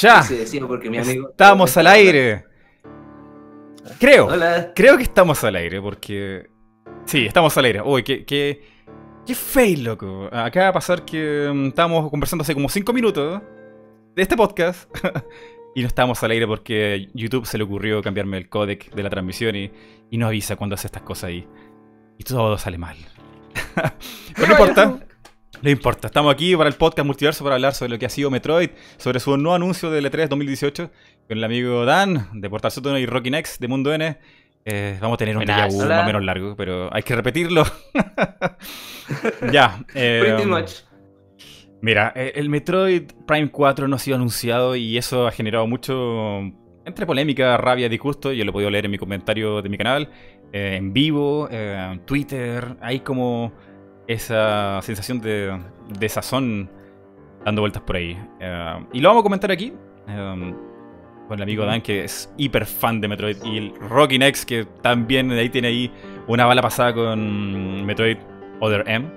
Ya. Se decía porque mi amigo. Estamos al aire. Creo. Hola. Creo que estamos al aire porque... Sí, estamos al aire. Uy, qué, qué, qué fail, loco. Acaba de pasar que mm, estábamos conversando hace como 5 minutos de este podcast y no estábamos al aire porque YouTube se le ocurrió cambiarme el codec de la transmisión y, y no avisa cuando hace estas cosas ahí. Y todo sale mal. Pero no importa. No importa, estamos aquí para el podcast Multiverso para hablar sobre lo que ha sido Metroid, sobre su nuevo anuncio del E3 2018 con el amigo Dan de Portal Sótano y Rocky Next de Mundo N. Eh, vamos a tener un déjà más o menos largo, pero hay que repetirlo. ya. eh, Pretty much. Mira, eh, el Metroid Prime 4 no ha sido anunciado y eso ha generado mucho entre polémica, rabia, disgusto. Yo lo he podido leer en mi comentario de mi canal, eh, en vivo, en Twitter. Hay como esa sensación de, de sazón dando vueltas por ahí. Eh, y lo vamos a comentar aquí. eh, con el amigo Dan, que es hiper fan de Metroid. Y el Rocky Next, que también ahí tiene ahí una bala pasada con Metroid Other M.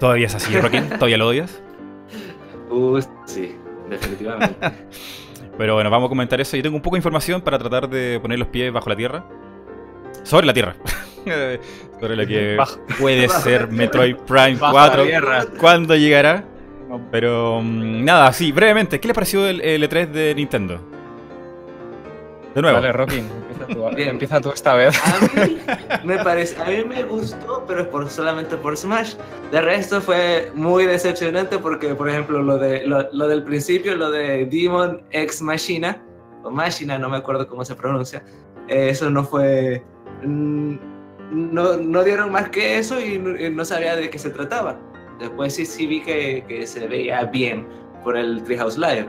Todavía es así, Rocky. Todavía lo odias. Uh, sí, definitivamente. Pero bueno, vamos a comentar eso. Yo tengo un poco de información para tratar de poner los pies bajo la tierra. Sobre la tierra. Sobre lo que Bajo- puede ser Metroid Prime Bajo 4. la tierra. ¿Cuándo llegará? Pero mm, nada, sí, brevemente. ¿Qué le pareció el, el E3 de Nintendo? De nuevo. Vale, Rocky, empieza tú, empieza tú esta vez. A mí me parece, a mí me gustó, pero es por, solamente por Smash. De resto fue muy decepcionante porque, por ejemplo, lo, de, lo, lo del principio, lo de Demon X Machina, o Machina, no me acuerdo cómo se pronuncia, eh, eso no fue... mm, No, no dieron más que eso y no, sabía de qué se trataba. Después sí, sí vi que, que se veía bien por el Treehouse Live.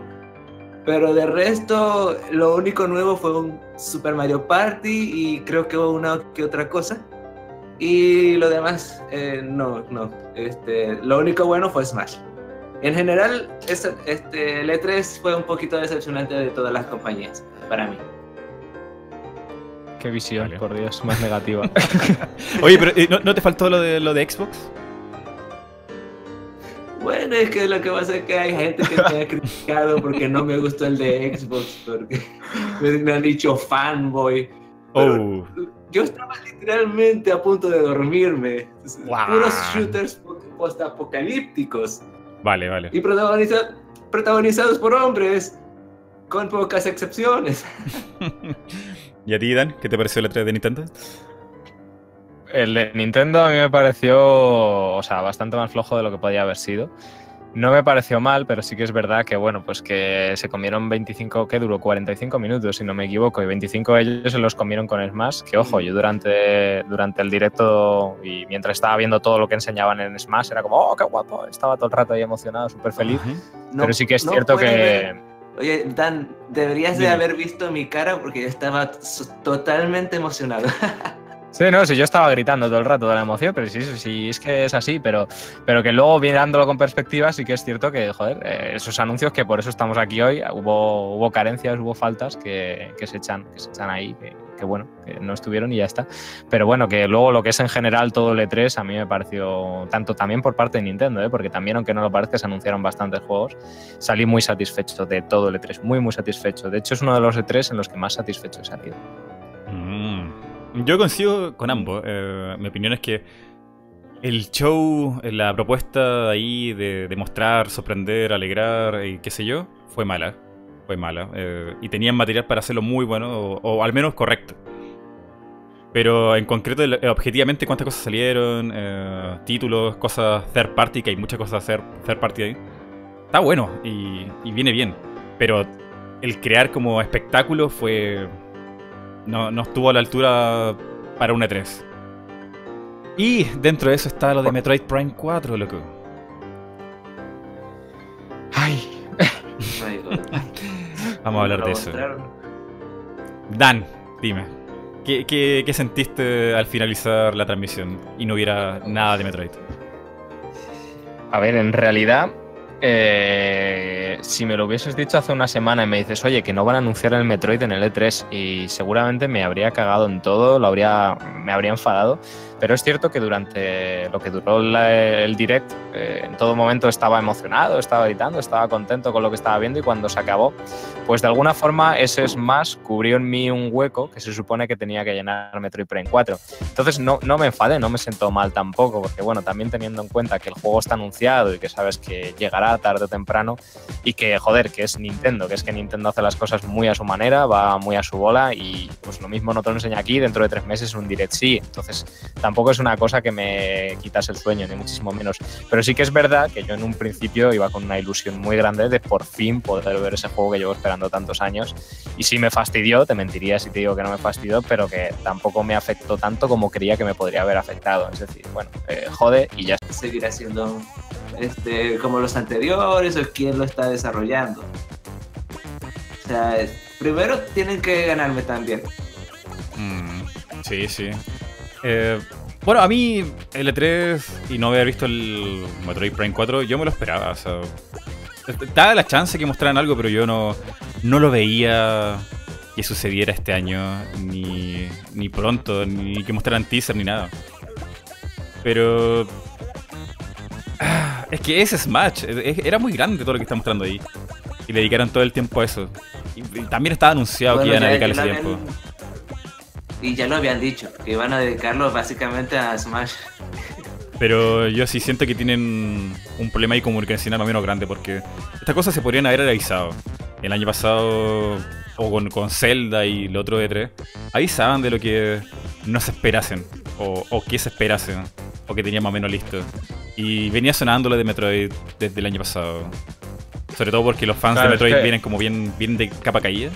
Pero de resto, lo único nuevo fue un Super Mario Party y creo que una que otra cosa. Y lo demás, eh, no, no. Este, lo único bueno fue Smash. En general, es- este, el E3 fue un poquito decepcionante de todas las compañías, para mí. Qué visión, Vale. por Dios, más negativa. Oye, pero eh, ¿no, no te faltó lo de, lo de Xbox? Bueno, es que lo que pasa es que hay gente que me ha criticado porque no me gustó el de Xbox, porque me han dicho fanboy. Oh. Yo estaba literalmente a punto de dormirme. Guau. Puros shooters po- post-apocalípticos Vale, vale. y protagoniza- protagonizados por hombres, con pocas excepciones. ¿Y a ti, Dan? ¿Qué te pareció el E3 de Nintendo? El de Nintendo a mí me pareció, o sea, bastante más flojo de lo que podía haber sido. No me pareció mal, pero sí que es verdad que, bueno, pues que se comieron 25, ¿qué duró? 45 minutos, si no me equivoco, y 25 de ellos se los comieron con Smash, que ojo, yo durante, durante el directo y mientras estaba viendo todo lo que enseñaban en Smash, era como, oh, qué guapo, estaba todo el rato ahí emocionado, súper feliz. No- pero sí que es no cierto puede que... Oye, Dan, deberías de haber visto mi cara porque yo estaba totalmente emocionado. Sí, no, sí, yo estaba gritando todo el rato de la emoción, pero sí, sí, sí, es que es así, pero, pero que luego mirándolo con perspectiva sí que es cierto que, joder, eh, esos anuncios que por eso estamos aquí hoy, hubo, hubo carencias, hubo faltas que, que se echan, que se echan ahí, que, que bueno, que no estuvieron y ya está. Pero bueno, que luego lo que es en general todo el E3 a mí me pareció, tanto también por parte de Nintendo, ¿eh? porque también aunque no lo parezca se anunciaron bastantes juegos, salí muy satisfecho de todo el E3, muy muy satisfecho. De hecho es uno de los E3 en los que más satisfecho he salido. Mm. Yo coincido con ambos. Eh, mi opinión es que el show, la propuesta ahí de, de mostrar, sorprender, alegrar y qué sé yo, fue mala. Fue mala. Eh, y tenían material para hacerlo muy bueno, o, o al menos correcto. Pero en concreto, eh, objetivamente, cuántas cosas salieron, eh, títulos, cosas third party, que hay muchas cosas third, third party ahí. Está bueno y, y viene bien. Pero el crear como espectáculo fue no, no estuvo a la altura para un E3. Y dentro de eso está lo de Metroid Prime 4, loco. Ay. Vamos a hablar de eso. Dan, dime. ¿qué, qué, qué sentiste al finalizar la transmisión y no hubiera nada de Metroid? A ver, en realidad, eh, si me lo hubieses dicho hace una semana y me dices, oye, que no van a anunciar el Metroid en el E3, y seguramente me habría cagado en todo, lo habría, me habría enfadado. Pero es cierto que durante lo que duró el direct, eh, en todo momento estaba emocionado, estaba gritando, estaba contento con lo que estaba viendo y cuando se acabó, pues de alguna forma ese Smash cubrió en mí un hueco que se supone que tenía que llenar Metroid Prime 4. Entonces no, no me enfadé, no me siento mal tampoco, porque bueno, también teniendo en cuenta que el juego está anunciado y que sabes que llegará tarde o temprano y que, joder, que es Nintendo, que es que Nintendo hace las cosas muy a su manera, va muy a su bola y pues lo mismo no te lo enseña aquí, dentro de tres meses un direct sí. Entonces tampoco es una cosa que me quitas el sueño, ni muchísimo menos. Pero sí que es verdad que yo en un principio iba con una ilusión muy grande de por fin poder ver ese juego que llevo esperando tantos años. Y sí me fastidió, te mentiría si te digo que no me fastidió, pero que tampoco me afectó tanto como creía que me podría haber afectado. Es decir, bueno, eh, jode y ya. Seguirá siendo este, como los anteriores o quién lo está desarrollando. O sea, primero tienen que ganarme también. Mm, sí, sí. Eh, bueno, a mí L3 y no haber visto el Metroid Prime 4, yo me lo esperaba. O sea, estaba la chance que mostraran algo, pero yo no, no lo veía que sucediera este año, ni, ni pronto, ni que mostraran teaser, ni nada. Pero es que ese Smash era muy grande todo lo que está mostrando ahí. Y dedicaron todo el tiempo a eso. Y, también estaba anunciado que iban a dedicarle ese tiempo. Y ya lo habían dicho, que iban a dedicarlo básicamente a Smash. Pero yo sí siento que tienen un problema ahí comunicacional más o menos grande, porque estas cosas se podrían haber realizado. El año pasado, o con, con Zelda y el otro de 3 avisaban de lo que no se esperasen, o, o que se esperasen, o que tenían más o menos listo. Y venía sonando lo de Metroid desde el año pasado. Sobre todo porque los fans de Metroid vienen como bien, bien de capa caída.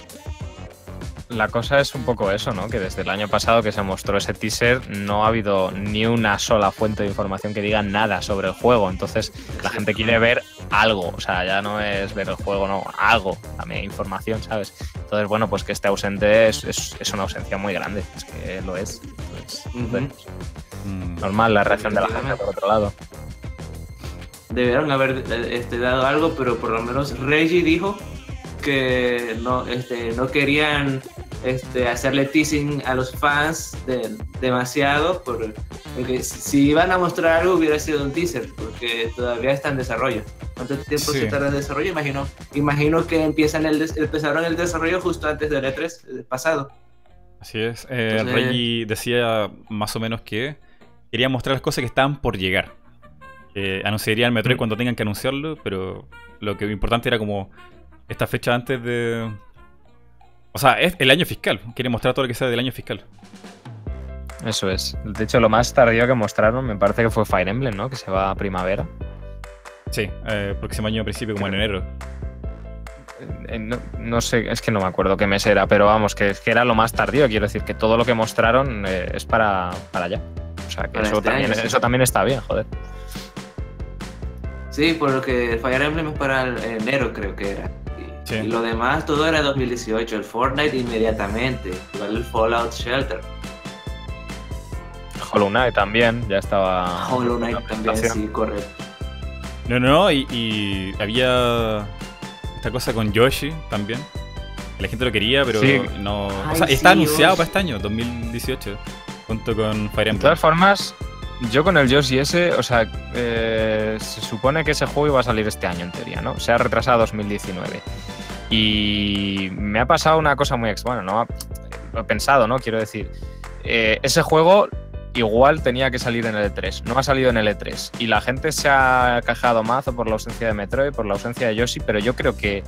La cosa es un poco eso, ¿no? Que desde el año pasado que se mostró ese teaser no ha habido ni una sola fuente de información que diga nada sobre el juego. Entonces la gente quiere ver algo. O sea, ya no es ver el juego, no, algo. También información, ¿sabes? Entonces, bueno, pues que esté ausente es, es, una ausencia muy grande. Es que lo es. Mm. Normal la reacción de la gente por otro lado debieron haber este, dado algo, pero por lo menos Reggie dijo que no, este, no querían este, hacerle teasing a los fans demasiado, porque si iban a mostrar algo hubiera sido un teaser, porque todavía está en desarrollo. ¿Cuánto tiempo se tarda en desarrollo? Imagino, imagino que empiezan el empezaron el desarrollo justo antes del E3 pasado. Así es. Eh, Reggie decía más o menos que quería mostrar las cosas que estaban por llegar eh, anunciarían Metroid mm. cuando tengan que anunciarlo, pero lo que importante era como esta fecha antes de... O sea, es el año fiscal. Quiere mostrar todo lo que sea del año fiscal. Eso es. De hecho, lo más tardío que mostraron me parece que fue Fire Emblem, ¿no? Que se va a primavera. Sí, eh, próximo año a principio, como en enero. Eh, no, sé, es que no me acuerdo qué mes era, pero vamos, que, que era lo más tardío. Quiero decir que todo lo que mostraron eh, es para, para allá. O sea, que eso, este también, eso también está bien, joder. Sí, por lo que Fire Emblem es para enero, creo que era. Y, lo demás, todo era 2018. El Fortnite inmediatamente. Igual el Fallout Shelter. Hollow Knight también, ya estaba. Hollow Knight también, sí, correcto. No, no, y, y, había esta cosa con Yoshi también. La gente lo quería, pero no. o sea, está anunciado para este año, 2018, junto con Fire Emblem. De todas formas, yo con el Yoshi ese, o sea, eh, se supone que ese juego iba a salir este año en teoría, ¿no? Se ha retrasado a 2019. Y me ha pasado una cosa muy extraña, ¿no? Lo he pensado, ¿no? Quiero decir, eh, ese juego igual tenía que salir en el E3, no ha salido en el E3. Y la gente se ha cajado mazo por la ausencia de Metroid, por la ausencia de Yoshi, pero yo creo que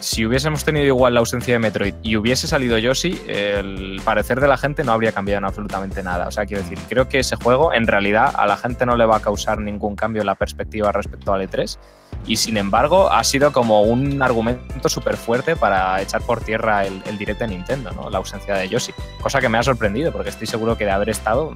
si hubiésemos tenido igual la ausencia de Metroid y hubiese salido Yoshi, el parecer de la gente no habría cambiado en absolutamente nada. O sea, quiero decir, creo que ese juego en realidad a la gente no le va a causar ningún cambio en la perspectiva respecto al E3 y sin embargo ha sido como un argumento súper fuerte para echar por tierra el, el directo de Nintendo, ¿no? la ausencia de Yoshi. Cosa que me ha sorprendido porque estoy seguro que de haber estado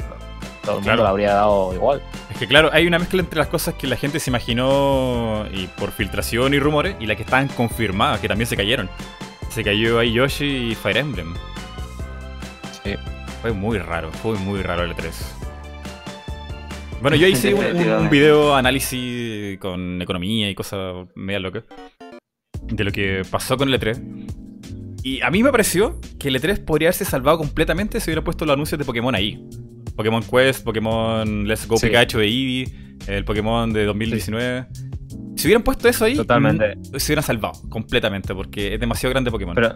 todo el mundo lo habría dado igual. Es que claro, hay una mezcla entre las cosas que la gente se imaginó y por filtración y rumores y las que estaban confirmadas, que también se cayeron. Se cayó ahí Yoshi y Fire Emblem. Sí. Fue muy raro, fue muy raro el E3. Bueno, yo hice un, video análisis con economía y cosas media locas de lo que pasó con el E3. Y a mí me pareció que el E3 podría haberse salvado completamente si hubiera puesto los anuncios de Pokémon ahí. Pokémon Quest, Pokémon Let's Go Sí. Pikachu de Eevee, el Pokémon de 2019. Si hubieran puesto eso ahí, Totalmente. mm, se hubieran salvado completamente, porque es demasiado grande Pokémon. Pero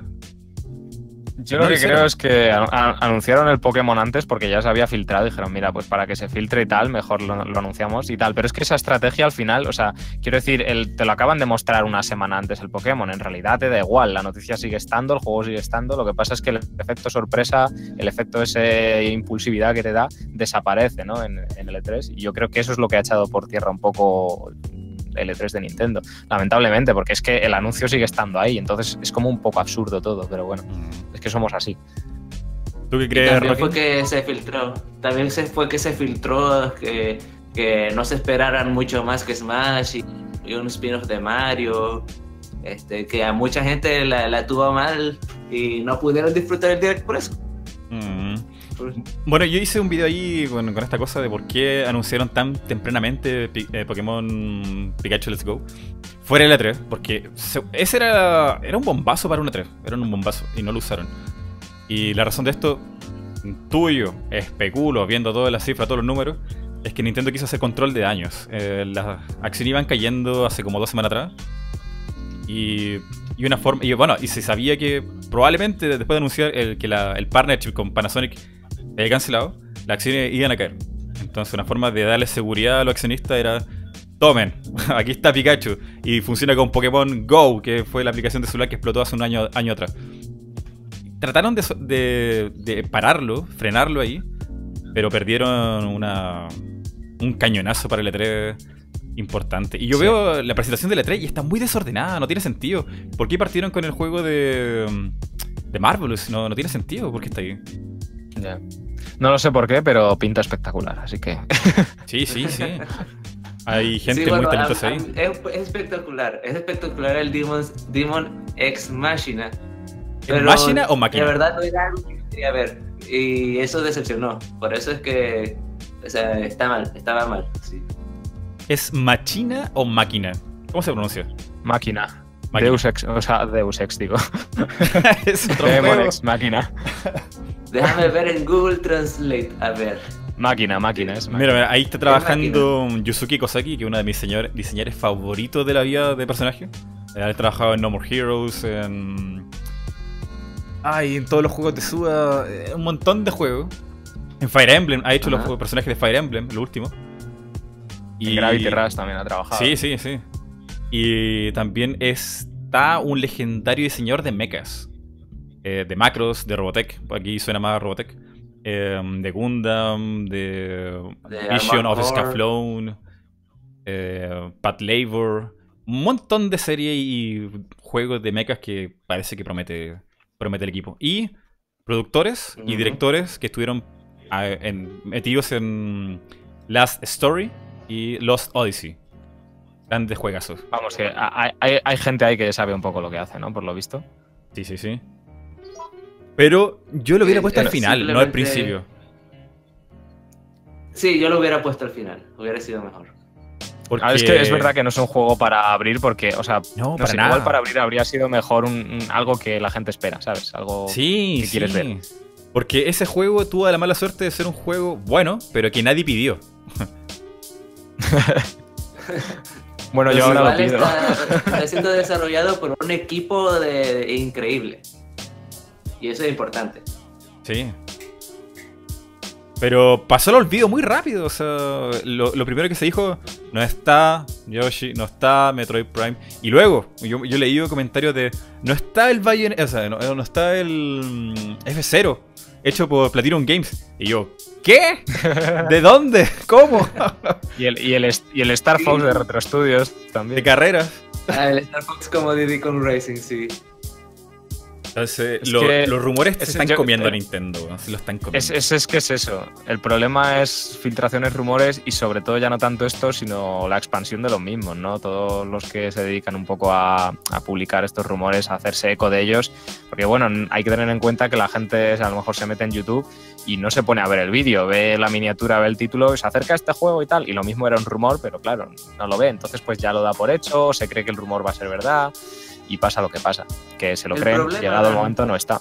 yo lo que creo es que anunciaron el Pokémon antes porque ya se había filtrado. Dijeron, mira, pues para que se filtre y tal, mejor lo, lo anunciamos y tal. Pero es que esa estrategia al final, o sea, quiero decir, el- te lo acaban de mostrar una semana antes el Pokémon. En realidad te da igual, la noticia sigue estando, el juego sigue estando. Lo que pasa es que el efecto sorpresa, el efecto ese impulsividad que te da, desaparece ¿no? en, en el E3. Y yo creo que eso es lo que ha echado por tierra un poco el E3 de Nintendo. Lamentablemente, porque es que el anuncio sigue estando ahí. Entonces es como un poco absurdo todo, pero bueno. Mm. Es que somos así. ¿Tú qué Y crees, también Rocky? fue que se filtró. También se fue que se filtró que, que no se esperaran mucho más que Smash y, y un spin-off de Mario. Este, que a mucha gente la, la tuvo mal y no pudieron disfrutar el direct por eso. Mm. Bueno, yo hice un video ahí con, esta cosa de por qué anunciaron tan tempranamente eh, Pokémon Pikachu Let's Go. Fuera del E3, porque se- ese era, era un bombazo para un E3. Era un bombazo y no lo usaron. Y la razón de esto, tuyo, especulo, viendo todas las cifras, todos los números, es que Nintendo quiso hacer control de daños. Eh, las acciones iban cayendo hace como dos semanas atrás. Y, y una forma. Bueno, y se sabía que probablemente después de anunciar el, que la- el partnership con Panasonic había cancelado, las acciones iban a caer. Entonces, una forma de darle seguridad a los accionistas era. Tomen, aquí está Pikachu. Y funciona con Pokémon Go, que fue la aplicación de celular que explotó hace un año, año atrás. Trataron de, de- de pararlo, frenarlo ahí, pero perdieron una, un cañonazo para el E3 importante. Y yo Sí. veo la presentación del E3 y está muy desordenada, no tiene sentido. ¿Por qué partieron con el juego de, de Marvelous? No, no tiene sentido, ¿por qué está ahí? Ya. No lo sé por qué, pero pinta espectacular, así que. Sí, sí, sí. Hay gente Sí, bueno, muy talentosa ahí. Es, es espectacular. Es espectacular el Demon, Demon Ex Machina. ¿Es máquina o máquina? De verdad no era algo que quería ver. Y eso decepcionó. Por eso es que. O sea, está mal. Estaba mal. Sí. ¿Es machina o máquina? ¿Cómo se pronuncia? Máquina. Máquina. Deus Ex, o sea, Deus Ex, digo. es otro Demon. Ex, máquina. Déjame ver en Google Translate. A ver. Máquina, máquina, es máquina. Mira, mira, ahí está trabajando Yusuke Kosaki, que es uno de mis señor- diseñadores favoritos de la vida de personaje. Eh, Ha trabajado en No More Heroes, en. Ay, en todos los juegos de Suda, eh, un montón de juegos. En Fire Emblem, ha hecho los Ajá. personajes de Fire Emblem, lo último. En Gravity Rush también ha trabajado. Sí, sí, sí. Y también está un legendario diseñador de mechas. Eh, de Macros, de Robotech. Aquí suena más Robotech. eh, de Gundam, de, De Vision of. Scaflone, eh, Pat Labor. Un montón de series y juegos de mechas que parece que promete, promete el equipo. Y productores y directores que estuvieron ah, en- metidos en Last Story y Lost Odyssey. Grandes juegazos. Vamos, que hay, hay- hay gente ahí que sabe un poco lo que hace, ¿no? Por lo visto. Sí, sí, sí. Pero yo lo hubiera puesto al final, no al principio. Sí, yo lo hubiera puesto al final. Hubiera sido mejor. Porque... Ah, es que es verdad que no es un juego para abrir porque, o sea, No, no para sé, nada. igual para abrir habría sido mejor un, un- algo que la gente espera, ¿sabes? Algo Sí, que sí. quieres ver. Porque ese juego tuvo la mala suerte de ser un juego bueno, pero que nadie pidió. Bueno, yo ahora lo pido. está, está siendo desarrollado por un equipo de, de increíble. Y eso es importante. Sí. Pero pasó el olvido muy rápido. O sea, lo, lo primero que se dijo, no está Yoshi, no está Metroid Prime. Y luego, yo, yo leí comentarios de, no está el Bayonetta, o sea, no, no está el mm, F0, hecho por Platinum Games. Y yo, ¿qué? ¿De dónde? ¿Cómo? Y el, y el, y el Star Fox de Retro Studios De también. carreras. Ah, el Star Fox como Diddy con Racing, sí. Entonces, Es lo- que- los rumores se es- están yo- comiendo a Nintendo, weón, se lo están comiendo. Es, es, es que es eso. El problema es filtraciones, rumores y sobre todo ya no tanto esto, sino la expansión de los mismos, ¿no? Todos los que se dedican un poco a, a publicar estos rumores, a hacerse eco de ellos. Porque bueno, hay que tener en cuenta que la gente a lo mejor se mete en YouTube y no se pone a ver el vídeo, ve la miniatura, ve el título, se acerca a este juego y tal. Y lo mismo era un rumor, pero claro, no lo ve. Entonces pues ya lo da por hecho, se cree que el rumor va a ser verdad y pasa lo que pasa, que se lo El creen, problema- llegado el momento no está.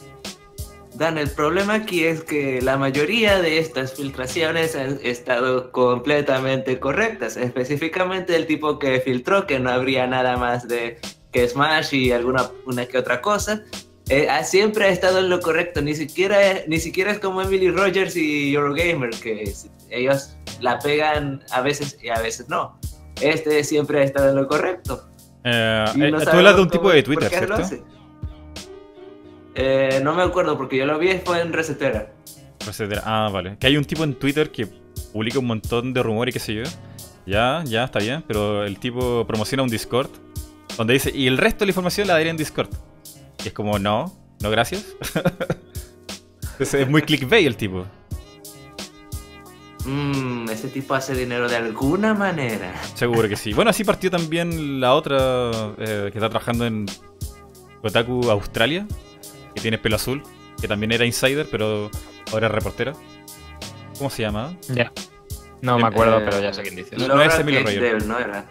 Dan, el problema aquí es que la mayoría de estas filtraciones han estado completamente correctas. Específicamente el tipo que filtró, que no habría nada más de que Smash y alguna una que otra cosa. Eh, ha- siempre ha estado en lo correcto. Ni siquiera, ni siquiera es como Emily Rogers y Eurogamer, que es- ellos la pegan a veces y a veces no. Este siempre ha estado en lo correcto. Eh, eh, no tú hablas de un tipo de Twitter, ¿cierto? Eh, no me acuerdo porque yo lo vi fue en Resetera. Etcétera. Ah, vale. Que hay un tipo en Twitter que publica un montón de rumores y qué sé yo. Ya, ya, está bien. Pero el tipo promociona un Discord donde dice, y el resto de la información la daré en Discord. Y es como, no, no gracias. Entonces es muy clickbait el tipo. Mmm, ese tipo hace dinero de alguna manera. Seguro que sí. Bueno, así partió también la otra eh, que está trabajando en Kotaku Australia, que tiene pelo azul, que también era insider, pero ahora es reportera. ¿Cómo se llama? Ya. No me acuerdo, Eh, pero ya sé quién dices. no Laura es Emily Kate Rogers. Dale, no era.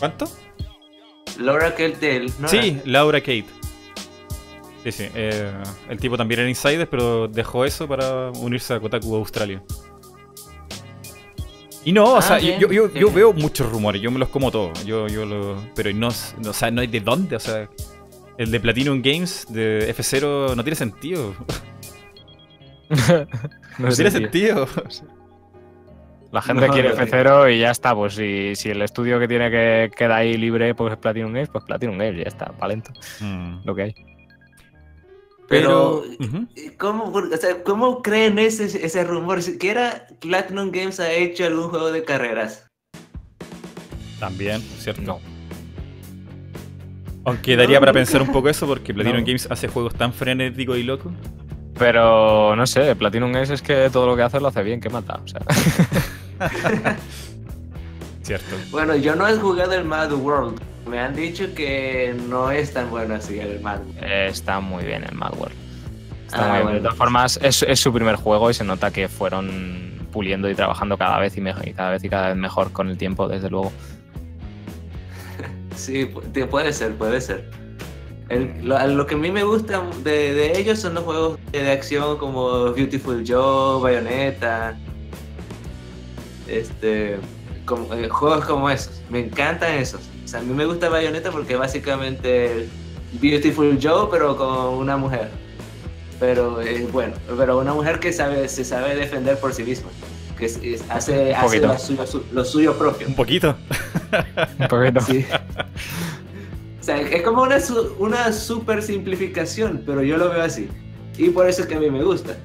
¿Cuánto? Laura Kate Dale, no Sí, Laura Kate. Sí, sí. eh, el tipo también era insider, pero dejó eso para unirse a Kotaku Australia. Y no, o Ah, sea, bien, yo, yo, yo bien. veo muchos rumores, yo me los como todos. Yo, yo lo, pero no, no, o sea, no hay de dónde, o sea, el de Platinum Games de F0 no tiene sentido. No tiene sentido. La gente No, quiere no, F0 y ya está. Pues si, si el estudio que tiene que queda ahí libre pues es Platinum Games, pues Platinum Games, ya está, palento. Mm. Lo que hay. Pero. ¿cómo, o sea, ¿cómo creen ese, ese rumor? Siquiera Platinum Games ha hecho algún juego de carreras. También, ¿cierto? No. Aunque daría para pensar un poco eso porque Platinum No. Games hace juegos tan frenéticos y locos. Pero no sé, Platinum Games es que todo lo que hace lo hace bien, ¿qué mata? O sea, Cierto. Bueno, yo no he jugado el Mad World. Me han dicho que no es tan bueno así el Mad World. está muy bien el Mad World. Está Ah, muy bien. bueno. De todas formas, es, es su primer juego y se nota que fueron puliendo y trabajando cada vez y, cada vez y cada vez mejor con el tiempo, desde luego. Sí, puede ser, puede ser. El- lo, lo que a mí me gusta de, de ellos son los juegos de, de acción como Beautiful Joe, Bayonetta. Este. Como, eh, juegos como esos. Me encantan esos. A mí me gusta Bayonetta porque básicamente Beautiful Joe, pero con una mujer. Pero es bueno, pero una mujer que sabe, se sabe defender por sí misma. Que es- es- hace, hace lo, suyo, su- lo suyo propio. Un poquito. Un poquito. Sí. O sea, es como una, una super simplificación, pero yo lo veo así. Y por eso es que a mí me gusta.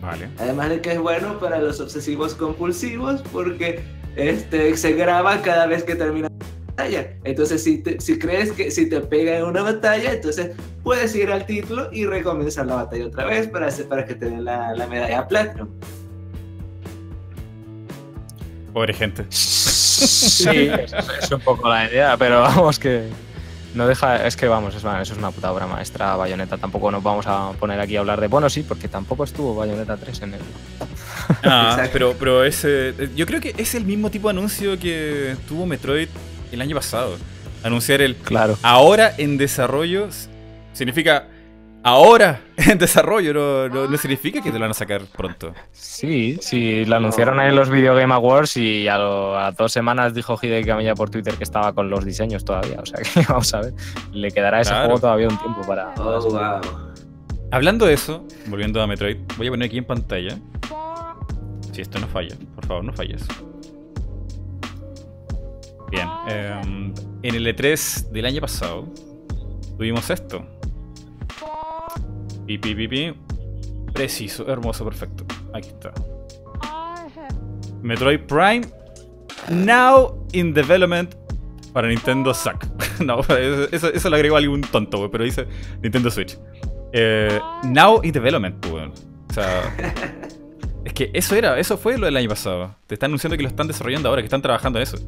Vale. Además de que es bueno para los obsesivos compulsivos, porque este, se graba cada vez que termina la batalla. Entonces, si, te- si crees que si te pega en una batalla, entonces puedes ir al título y recomenzar la batalla otra vez para, hacer- para que te den la, la medalla Platinum. Pobre gente. Sí, es, es un poco la idea, pero vamos que no deja, es que vamos, es, eso es una puta obra maestra Bayonetta. Tampoco nos vamos a poner aquí a hablar de, bueno, sí, porque tampoco estuvo Bayonetta 3 en el... Ah, pero, pero ese. Yo creo que es el mismo tipo de anuncio que tuvo Metroid el año pasado. Anunciar el Claro. ahora en desarrollo significa ahora en desarrollo, no, no, no significa que te lo van a sacar pronto. Sí, sí, lo anunciaron ahí en los Video Game Awards y a, lo- a dos semanas dijo Hideki Kamiya por Twitter que estaba con los diseños todavía. O sea que vamos a ver, le quedará ese Claro. juego todavía un tiempo para... Oh, wow. Hablando de eso, volviendo a Metroid, voy a poner aquí en pantalla. Si esto no falla, por favor, no falles. Bien, em, en el E3 del año pasado tuvimos esto. Pi, pi, pi, pi. Preciso, hermoso, perfecto. Aquí está. Metroid Prime now in development para Nintendo Sack. no, eso, eso, lo agregó algún tonto, güey, pero dice Nintendo Switch. Eh, now in development, pues, weón. O sea, es que eso era, eso fue lo del año pasado. Te están anunciando que lo están desarrollando ahora, que están trabajando en eso.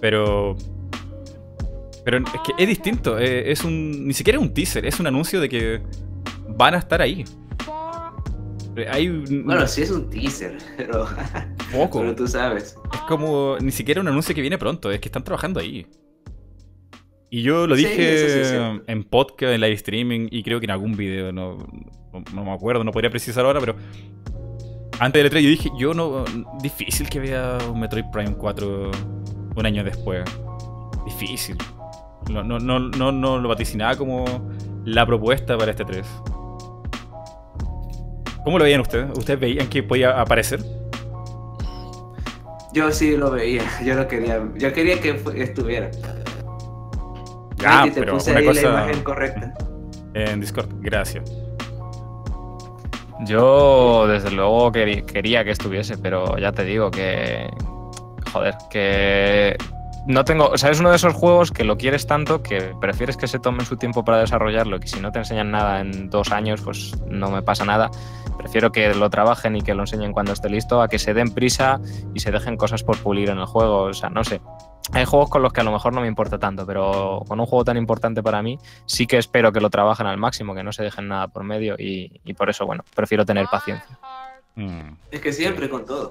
Pero. Pero es que es distinto. eh, es un. Ni siquiera es un teaser, es un anuncio de que van a estar ahí. Hay un Bueno, sí es un teaser, pero, poco. pero tú sabes. Es como ni siquiera un anuncio que viene pronto, es que están trabajando ahí. Y yo lo Sí, dije sí en podcast, en live streaming y creo que en algún video, no, no, no me acuerdo, no podría precisar ahora, pero antes del E3 yo dije, yo no, difícil que vea un Metroid Prime 4 un año después. Difícil. No, no, no, no, no lo vaticinaba como la propuesta para este 3. ¿Cómo lo veían ustedes? ¿Ustedes veían que podía aparecer? Yo sí lo veía, yo lo quería, yo quería que estuviera. Ya, y te pero puse una ahí la cosa imagen correcta. en Discord. Gracias. Yo, desde luego, quería que estuviese, pero ya te digo que. Joder, que. No tengo. O sea, es uno de esos juegos que lo quieres tanto que prefieres que se tomen su tiempo para desarrollarlo. Que si no te enseñan nada en dos años, pues no me pasa nada. Prefiero que lo trabajen y que lo enseñen cuando esté listo a que se den prisa y se dejen cosas por pulir en el juego. O sea, no sé. Hay juegos con los que a lo mejor no me importa tanto, pero con un juego tan importante para mí, sí que espero que lo trabajen al máximo, que no se dejen nada por medio y, y por eso, bueno, prefiero tener paciencia. Mm. Es que siempre con todo.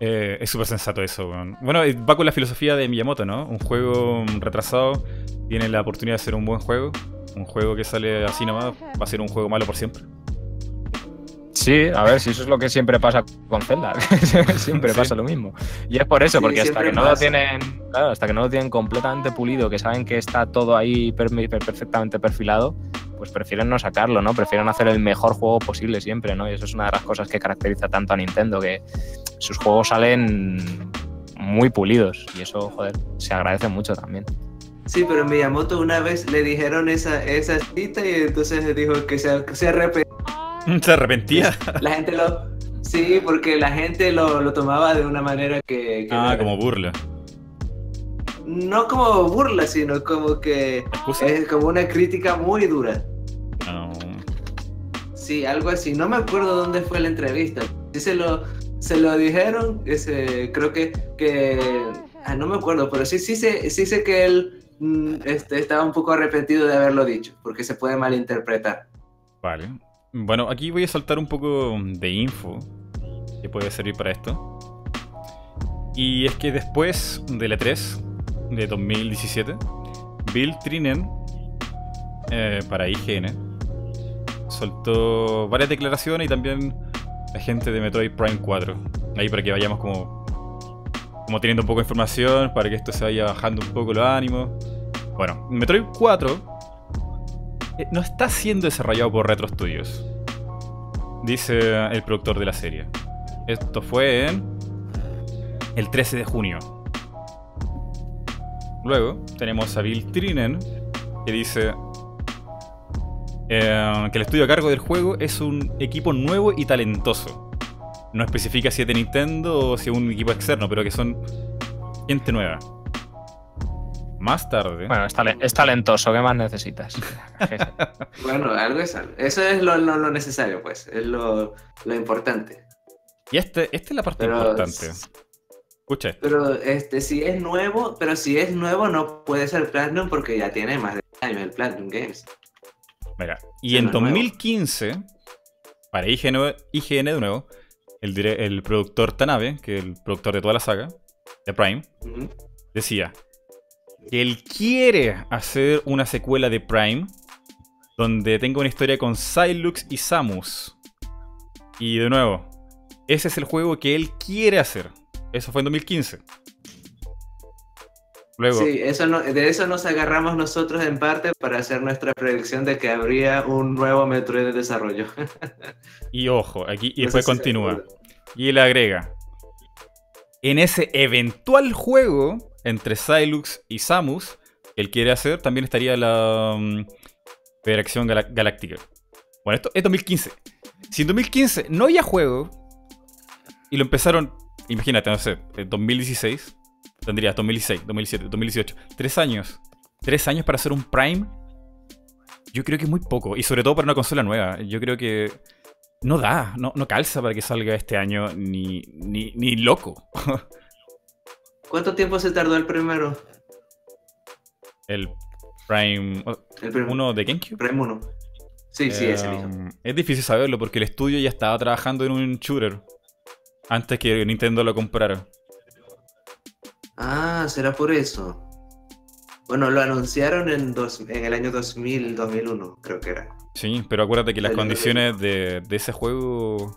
Eh, es súper sensato eso. weón. Bueno, eh, va con la filosofía de Miyamoto, ¿no? Un juego retrasado tiene la oportunidad de ser un buen juego. Un juego que sale así nomás va a ser un juego malo por siempre. Sí, a ver, si eso es lo que siempre pasa con Zelda, siempre Sí. pasa lo mismo. Y es por eso, Sí, porque hasta que no lo tienen, claro, hasta que no lo tienen completamente pulido, que saben que está todo ahí per- per- perfectamente perfilado, pues prefieren no sacarlo, ¿no? Prefieren hacer el mejor juego posible siempre, ¿no? Y eso es una de las cosas que caracteriza tanto a Nintendo, que sus juegos salen muy pulidos y eso, joder, se agradece mucho también. Sí, pero Miyamoto una vez le dijeron esa, esa cita y entonces dijo que se, que se. Se arrepentía. La gente lo... Sí, porque la gente lo, lo tomaba de una manera que... Ah, era. como burla. No como burla, sino como que... ¿Excusa? Es como una crítica muy dura. No. Sí, algo así. No me acuerdo dónde fue la entrevista. Sí se lo, se lo dijeron. Ese, creo que, que ah, no me acuerdo, pero sí, sí sé, sí sé que él mm, este, estaba un poco arrepentido de haberlo dicho, porque se puede malinterpretar. Vale. Bueno, aquí voy a saltar un poco de info que puede servir para esto. Y es que después del E3 de 2017, Bill Trinen eh, para IGN soltó varias declaraciones y también la gente de Metroid Prime 4. Ahí para que vayamos como, como teniendo un poco de información, para que esto se vaya bajando un poco los ánimos. Bueno, Metroid 4 eh, no está siendo desarrollado por Retro Studios, dice el productor de la serie. Esto fue en el 13 de junio. Luego tenemos a Bill Trinen que dice eh, que el estudio a cargo del juego es un equipo nuevo y talentoso. No especifica si es de Nintendo o si es un equipo externo, pero que son gente nueva. Más tarde. Bueno, es, tale- es talentoso, ¿qué más necesitas? Bueno, algo es algo. Eso es lo, lo- lo necesario, pues. Es lo, lo importante. Y este, esta es la parte Pero- importante. Escucha esto. Pero este, si es nuevo, pero si es nuevo no puede ser Platinum porque ya tiene más de años el Platinum Games. Mira, y en no es nuevo. 2015, para IGN, IGN de nuevo, el, el productor Tanabe, que es el productor de toda la saga, de Prime, decía que él quiere hacer una secuela de Prime donde tenga una historia con Silux y Samus. Y de nuevo, ese es el juego que él quiere hacer. Eso fue en 2015. Luego, Sí, eso no, de eso nos agarramos nosotros en parte para hacer nuestra predicción de que habría un nuevo Metroid de desarrollo. y ojo, aquí y después continúa. Y él agrega. En ese eventual juego entre Silux y Samus, que él quiere hacer, también estaría la mm, Federación Galáctica. Bueno, esto es 2015. Si en 2015 no había juego y lo empezaron, imagínate, no sé, en 2016, tendrías 2016, 2017, 2018, tres años. Tres años para hacer un Prime. Yo creo que es muy poco. Y sobre todo para una consola nueva. Yo creo que no da, no, no calza para que salga este año ni, ni, ni loco. ¿Cuánto tiempo se tardó el primero? El Prime El prim- 1 de GameCube. Prime 1. Sí, sí, ese mismo. Eh, es difícil saberlo porque el estudio ya estaba trabajando en un shooter antes que Nintendo lo comprara. Ah, será por eso. Bueno, lo anunciaron en, dos, en el año 2000, 2001, creo que era. Sí, pero acuérdate que las El- condiciones de, de ese juego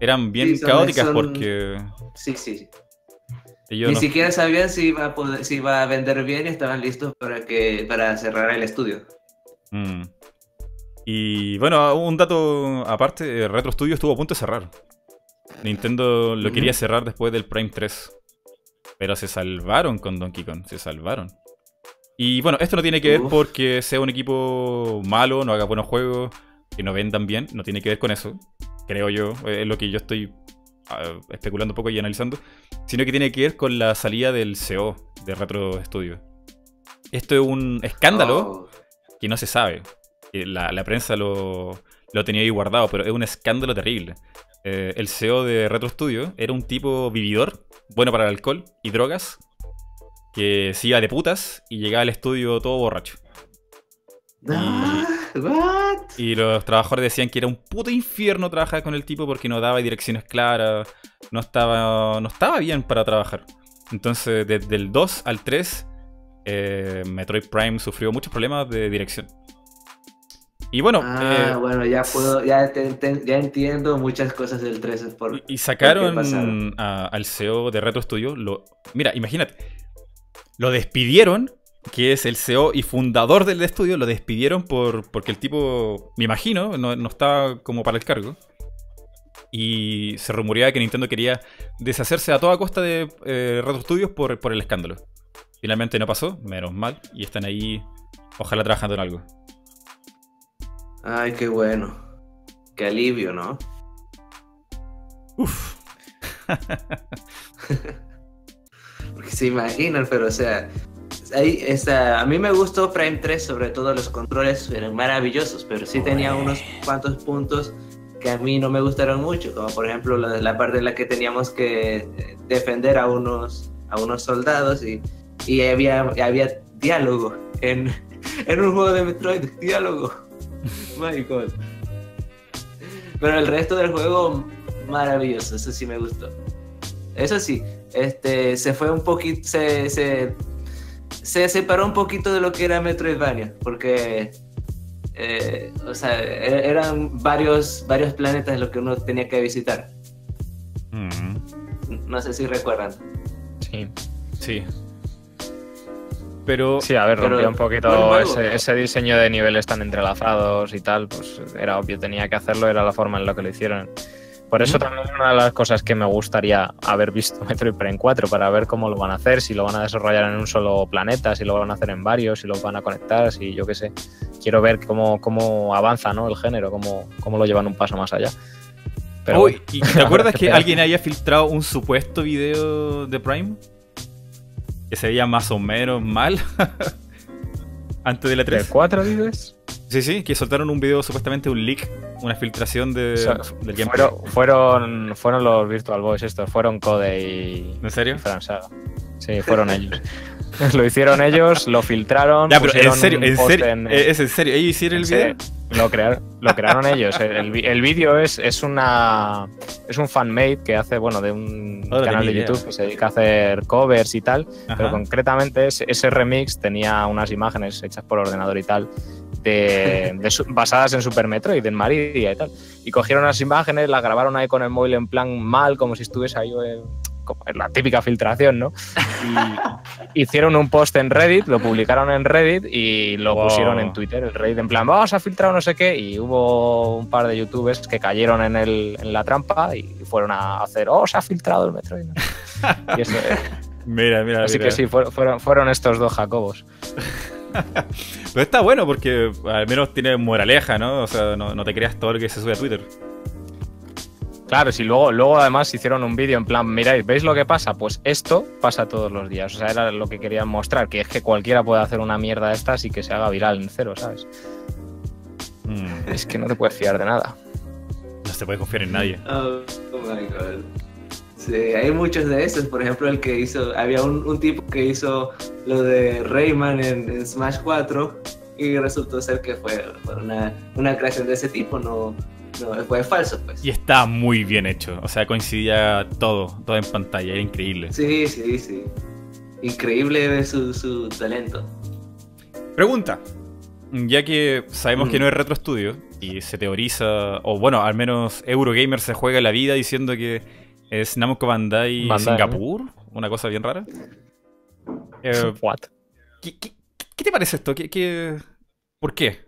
eran bien Sí, son- caóticas son- porque Sí, sí. Ni no- siquiera sabían si iba, a poder- si iba a vender bien y estaban listos para, que, para cerrar el estudio. Mm. Y bueno, un dato aparte, eh, Retro Studio estuvo a punto de cerrar. Nintendo lo quería cerrar después del Prime 3. Pero se salvaron con Donkey Kong, se salvaron. Y bueno, esto no tiene que ver porque sea un equipo malo, no haga buenos juegos, que no vendan bien, no tiene que ver con eso, creo yo, es lo que yo estoy especulando un poco y analizando, sino que tiene que ver con la salida del CEO de Retro Studio. Esto es un escándalo Oh, que no se sabe. La, la prensa lo, lo tenía ahí guardado, pero es un escándalo terrible. Eh, el CEO de Retro Studio era un tipo vividor, bueno para el alcohol y drogas, que se iba de putas y llegaba al estudio todo borracho. ah, what? Y los trabajadores decían que era un puto infierno trabajar con el tipo porque no daba direcciones claras, no estaba, no estaba bien para trabajar. Entonces, desde el 2 al 3, eh, Metroid Prime sufrió muchos problemas de dirección. Y bueno, Ah, eh, bueno, ya puedo, ya, te- te- ya entiendo muchas cosas del 3 es por... y- y sacaron al CEO de Retro Studio. Lo, mira, imagínate, lo despidieron, que es el CEO y fundador del estudio, lo despidieron por, porque el tipo, me imagino, no, no estaba como para el cargo. Y se rumoreaba que Nintendo quería deshacerse a toda costa de eh, Retro Studios por, por el escándalo. Finalmente no pasó, menos mal, y están ahí, ojalá trabajando en algo. Ay, qué bueno. Qué alivio, ¿no? Uf, Porque se imaginan, pero o sea, ahí está, a mí me gustó Prime 3, sobre todo los controles eran maravillosos, pero sí tenía unos cuantos puntos que a mí no me gustaron mucho, como por ejemplo la, la parte en la que teníamos que eh, defender a unos, a unos soldados y, y había, había diálogo en, en un juego de Metroid, diálogo. My God. Pero el resto del juego, maravilloso, eso sí me gustó. Eso sí, este, se fue un poquito, se, se, se separó un poquito de lo que era Metroidvania, porque, eh, o sea, e- eran varios, varios planetas los que uno tenía que visitar. mm, No sé si recuerdan. Sí. sí. Pero Sí, a ver, Pero rompía un poquito ese, ese diseño de niveles tan entrelazados y tal, pues era obvio, tenía que hacerlo, era la forma en la que lo hicieron. Por eso también es una de las cosas que me gustaría haber visto Metroid Prime 4, para ver cómo lo van a hacer, si lo van a desarrollar en un solo planeta, si lo van a hacer en varios, si lo van a conectar, si yo qué sé. Quiero ver cómo, cómo avanza ¿no? el género, cómo, cómo lo llevan un paso más allá. Pero Uy, bueno, ¿y ¿te acuerdas que alguien había filtrado un supuesto video de Prime? Que se veía más o menos mal. Antes de la ¿de 3. 4 dices? Sí, sí, que soltaron un video, supuestamente un leak, una filtración de, O sea, del gameplay. fueron, fueron, fueron los Virtual Boys estos, fueron Code y, ¿En serio? y. Sí, fueron ellos. lo hicieron ellos, lo filtraron. Ya, pero en pusieron serio, en serio, en- eh, es en serio. ¿Ellos hicieron el video? Lo crearon, lo crearon ellos. El, el vídeo es, es una es un fanmade que hace, bueno, de un canal de idea. YouTube que se dedica a hacer covers y tal. Pero concretamente ese, ese remix tenía unas imágenes hechas por ordenador y tal, de, de su- basadas en Super Metroid, en Maridia y tal. Y cogieron las imágenes, las grabaron ahí con el móvil en plan mal, como si estuviese ahí eh, como en la típica filtración, ¿no? Y hicieron un post en Reddit, lo publicaron en Reddit y lo Wow. pusieron en Twitter, el Reddit en plan, vamos a filtrar no sé qué, y hubo un par de youtubers que cayeron en, el, en la trampa y fueron a hacer, oh, se ha filtrado el Metroid. ¿no? Y eso, eh, Mira, mira, Así mira. que sí, fueron, fueron estos dos Jacobos. Pero está bueno porque al menos tiene moraleja, ¿no? O sea, no, no te creas todo lo que se sube a Twitter. Claro, si luego, luego además hicieron un vídeo en plan, miráis, ¿veis lo que pasa? Pues esto pasa todos los días. O sea, era lo que querían mostrar, que es que cualquiera puede hacer una mierda de estas y que se haga viral en cero, ¿sabes? Mm, Es que no te puedes fiar de nada. no se puede confiar en nadie. Oh, oh my god. Sí, hay muchos de esos. Por ejemplo, el que hizo. Había un, un tipo que hizo lo de Rayman en, en Smash 4 y resultó ser que fue, fue una, una creación de ese tipo. No, no fue falso, pues. Y está muy bien hecho. O sea, coincidía todo, todo en pantalla. Era increíble. Sí, sí, sí. Increíble su, su talento. Pregunta. Ya que sabemos que Mm. no es Retro Studio y se teoriza, o bueno, al menos Eurogamer se juega la vida diciendo que es Namco Bandai, Bandai, Singapur, una cosa bien rara. Eh, What? ¿qué, qué- qué te parece esto? ¿Qué, qué- por qué?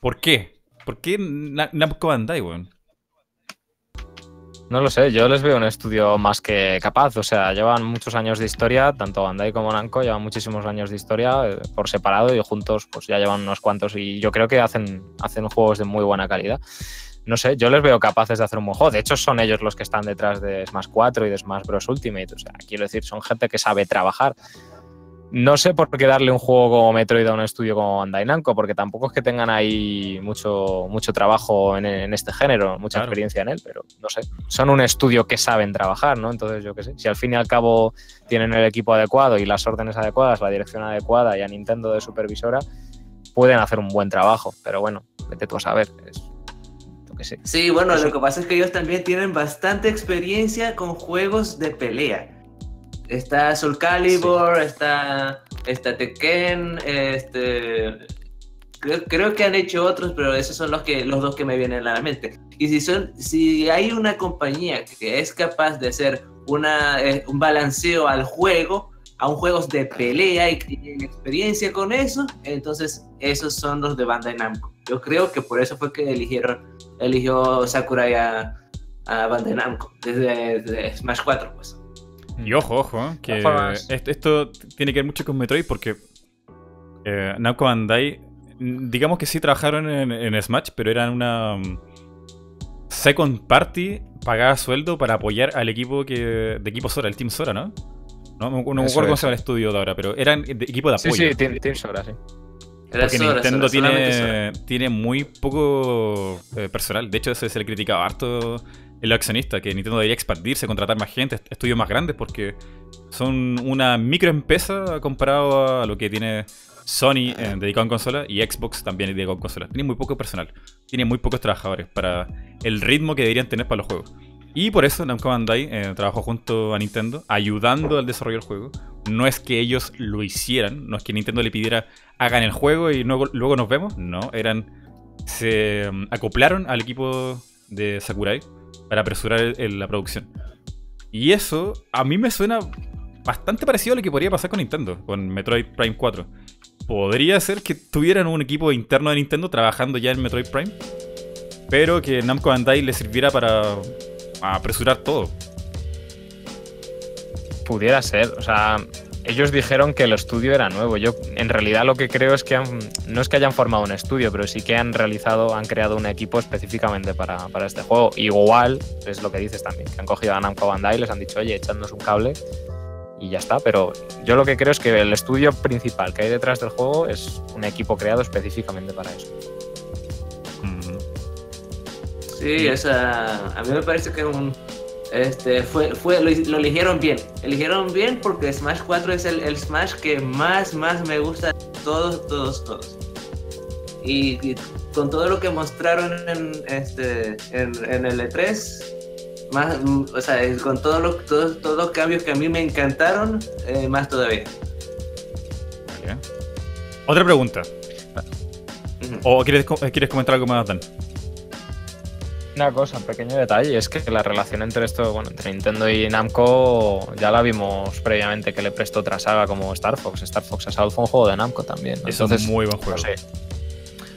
¿Por qué? ¿Por qué Na- Namco Bandai, weón? No lo sé, yo les veo un estudio más que capaz. O sea, llevan muchos años de historia, tanto Bandai como Namco llevan muchísimos años de historia eh, por separado y juntos pues ya llevan unos cuantos y yo creo que hacen, hacen juegos de muy buena calidad. No sé, yo les veo capaces de hacer un buen juego. De hecho, son ellos los que están detrás de Smash 4 y de Smash Bros. Ultimate. O sea, quiero decir, son gente que sabe trabajar. No sé por qué darle un juego como Metroid a un estudio como Bandai Namco, porque tampoco es que tengan ahí mucho, mucho trabajo en, en este género, mucha Claro. experiencia en él, pero no sé. Son un estudio que saben trabajar, ¿no? Entonces, yo qué sé. Si al fin y al cabo tienen el equipo adecuado y las órdenes adecuadas, la dirección adecuada y a Nintendo de supervisora, pueden hacer un buen trabajo. Pero bueno, vete tú a saber. Es, sé. Sí, bueno, Eso. lo que pasa es que ellos también tienen bastante experiencia con juegos de pelea. Está Soul Calibur, está, está Tekken, este... Creo, creo que han hecho otros, pero esos son los, que, los dos que me vienen a la mente. Y si, son, si hay una compañía que es capaz de hacer una, eh, un balanceo al juego, a un juegos de pelea y que tienen experiencia con eso, entonces esos son los de Bandai Namco. Yo creo que por eso fue que eligieron eligió Sakurai a, a Bandai Namco desde, desde Smash 4, pues. Y ojo, ojo, ¿eh? que esto, esto tiene que ver mucho con Metroid porque eh, Namco Bandai, mm, digamos que sí trabajaron en, en Smash, pero eran una mm, second party pagada sueldo para apoyar al equipo que de equipo Sora, el Team Sora, ¿no? No, me- no me acuerdo cómo se llama el estudio de ahora, pero eran de equipo de Sí, apoyo. sí, Team, Team Sora, sí. Porque Sora, Nintendo Sora, tiene, tiene muy poco eh, personal. De hecho, eso se le criticaba harto en los accionistas, que Nintendo debería expandirse, contratar más gente, est- estudios más grandes, porque son una microempresa comparado a lo que tiene Sony eh, dedicado en consola y Xbox también dedicado en consola. Tiene muy poco personal, tiene muy pocos trabajadores para el ritmo que deberían tener para los juegos. Y por eso Namco Bandai eh, trabajó junto a Nintendo, ayudando al desarrollo del juego. No es que ellos lo hicieran, no es que Nintendo le pidiera hagan el juego y luego, luego nos vemos. No, eran. Se mm, acoplaron al equipo de Sakurai para apresurar la producción. Y eso a mí me suena bastante parecido a lo que podría pasar con Nintendo, con Metroid Prime 4. Podría ser que tuvieran un equipo interno de Nintendo trabajando ya en Metroid Prime, pero que Namco Bandai le sirviera para apresurar todo. Pudiera ser, o sea, ellos dijeron que el estudio era nuevo. Yo en realidad lo que creo es que han- no es que hayan formado un estudio, pero sí que han realizado, han creado un equipo específicamente para, para este juego. Igual es lo que dices también, que han cogido a Namco Bandai y les han dicho, oye, echadnos un cable y ya está. Pero yo lo que creo es que el estudio principal que hay detrás del juego es un equipo creado específicamente para eso. Sí, o sea, a mí me parece que un, este, fue, fue, lo, lo eligieron bien. Eligieron bien porque Smash 4 es el, el Smash que más, más me gusta todos, todos, todos. Y, y con todo lo que mostraron en, este, en, en el E3, más, o sea, con todo lo, todos, todos los cambios que a mí me encantaron, eh, más todavía. Vale. Otra pregunta. ¿O quieres, eh, quieres comentar algo más, Dan? Una cosa, un pequeño detalle, es que la relación entre esto, bueno, entre Nintendo y Namco ya la vimos previamente que le prestó otra saga como Star Fox. Star Fox Assault fue un juego de Namco también. ¿no? Es un Entonces, muy buen juego. no sé.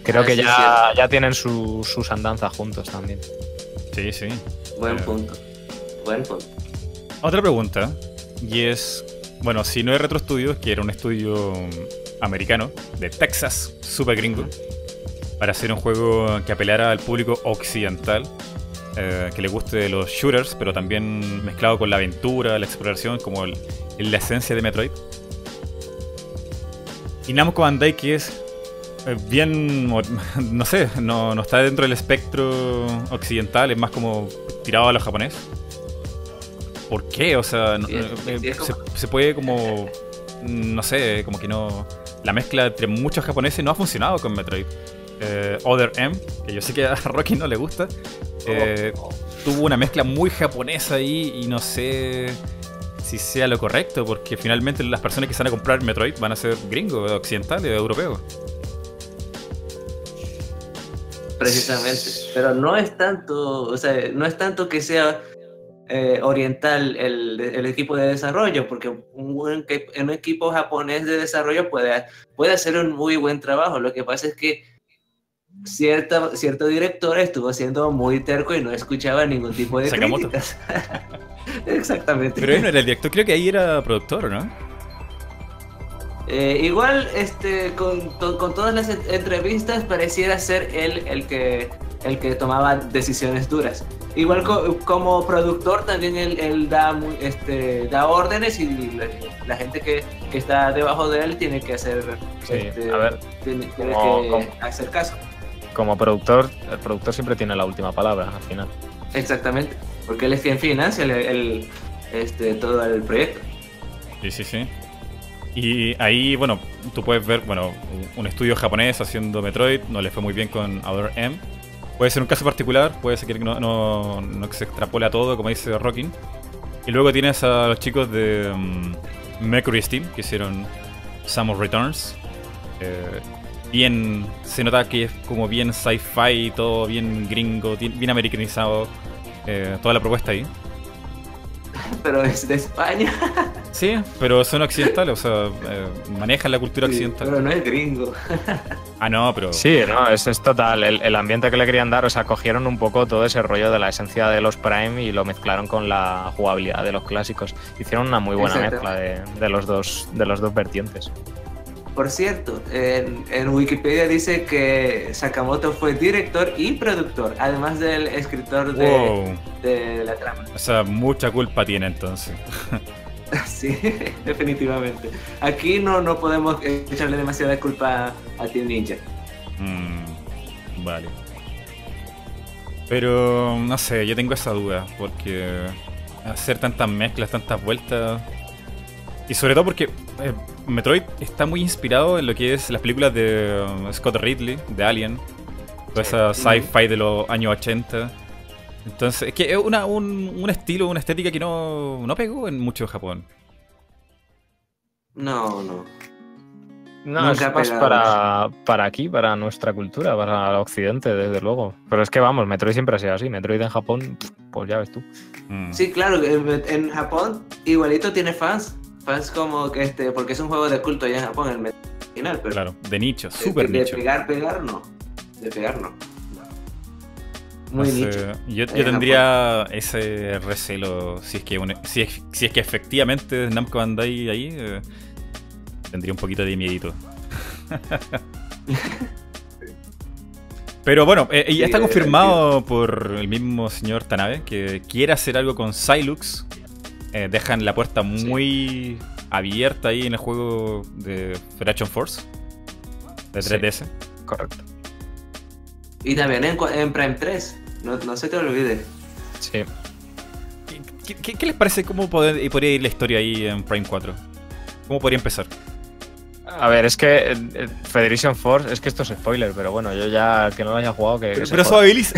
Creo Ah, que sí, ya, ya tienen su- sus andanzas juntos también. Sí, sí. Buen Eh, punto. Buen punto. Otra pregunta, y es, bueno, si no es Retro Studios, que era un estudio americano, de Texas, super gringo, para hacer un juego que apelara al público occidental, eh, que le guste los shooters, pero también mezclado con la aventura, la exploración, como el- la esencia de Metroid. Y Namco Bandai, que es eh, bien, no sé, no, no está dentro del espectro occidental, es más como tirado a lo japonés. ¿Por qué? O sea, no- eh, se, se puede como, no sé, como que no... La mezcla entre muchos japoneses no ha funcionado con Metroid. Eh, Other M, que yo sé que a Rocky no le gusta, eh, tuvo una mezcla muy japonesa ahí y no sé... si sea lo correcto, porque finalmente las personas que se van a comprar Metroid van a ser gringos, occidentales, europeos. Precisamente. Pero no es tanto, o sea, no es tanto que sea eh, oriental el, el, equipo de desarrollo, porque un, un, equipo japonés de desarrollo puede, puede hacer un muy buen trabajo. Lo que pasa es que cierta, cierto director estuvo siendo muy terco y no escuchaba ningún tipo de Sakamoto. críticas. Exactamente. Pero él no era el director, creo que ahí era productor, ¿no? Eh, igual, este, con, con, todas las entrevistas pareciera ser él el que, el que tomaba decisiones duras. Igual co como productor también él, él, da, este, da órdenes y la, la gente que, que, está debajo de él tiene que hacer, sí, este, a ver, tiene, tiene como, que como, hacer caso. Como productor, el productor siempre tiene la última palabra al final. Exactamente, porque él es quien financia el, el, este, todo el proyecto. Sí, sí, sí. Y ahí, bueno, tú puedes ver, bueno, un estudio japonés haciendo Metroid, no le fue muy bien con Other M. Puede ser un caso particular, puede ser que no, no, no se extrapole a todo, como dice Rockin. Y luego tienes a los chicos de um, Mercury Steam, que hicieron Samus Returns. Eh, bien, se nota que es como bien sci-fi, todo bien gringo, bien americanizado, eh, toda la propuesta ahí. Pero es de España. Sí, pero son occidentales, o sea, eh, manejan la cultura Sí, occidental. pero no es gringo. Ah, no, pero. Sí, no, es, es total. El, el ambiente que le querían dar, o sea, cogieron un poco todo ese rollo de la esencia de los Prime y lo mezclaron con la jugabilidad de los clásicos. Hicieron una muy buena Exacto. mezcla de, de los dos, de los dos vertientes. Por cierto, en, en Wikipedia dice que Sakamoto fue director y productor, además del escritor de, Wow. de la trama. O sea, mucha culpa tiene entonces. Sí, definitivamente. Aquí no, no podemos echarle demasiada culpa a Team Ninja. Mm, vale. Pero no sé, yo tengo esa duda, porque hacer tantas mezclas, tantas vueltas. Y sobre todo porque eh, Metroid está muy inspirado en lo que es las películas de um, Scott Ridley, de Alien. Toda esa sci-fi de los años 80. Entonces, es que es una, un, un estilo, una estética que no, no pegó en mucho Japón. No, no. No, Nunca es ha más para, para aquí, para nuestra cultura, para el occidente, desde luego. Pero es que vamos, Metroid siempre ha sido así. Metroid en Japón, pues ya ves tú. Mm. Sí, claro, en, en Japón igualito tiene fans. Fans como que este, porque es un juego de culto allá en Japón, el original, pero Claro, de nicho, de- súper de, nicho. pegar, pegar no. De pegar no. Muy nicho. Yo, yo tendría ese recelo si es que un- si, es, si es que efectivamente Namco Bandai ahí eh, tendría un poquito de miedito. Pero bueno, eh, ya está es confirmado por el mismo señor Tanabe que quiere hacer algo con Silux. Eh, dejan la puerta muy abierta ahí en el juego de Federation Force de Sí. 3DS. Correcto. Y también en, Prime 3. No, no se te olvide. Sí. ¿Qué, qué- qué les parece cómo poder- podría ir la historia ahí en Prime 4? ¿Cómo podría empezar? A ver, es que eh, eh, Federation Force, es que esto es spoiler, pero bueno, yo ya que no lo haya jugado, que. que Pero, joda. suave, Liz,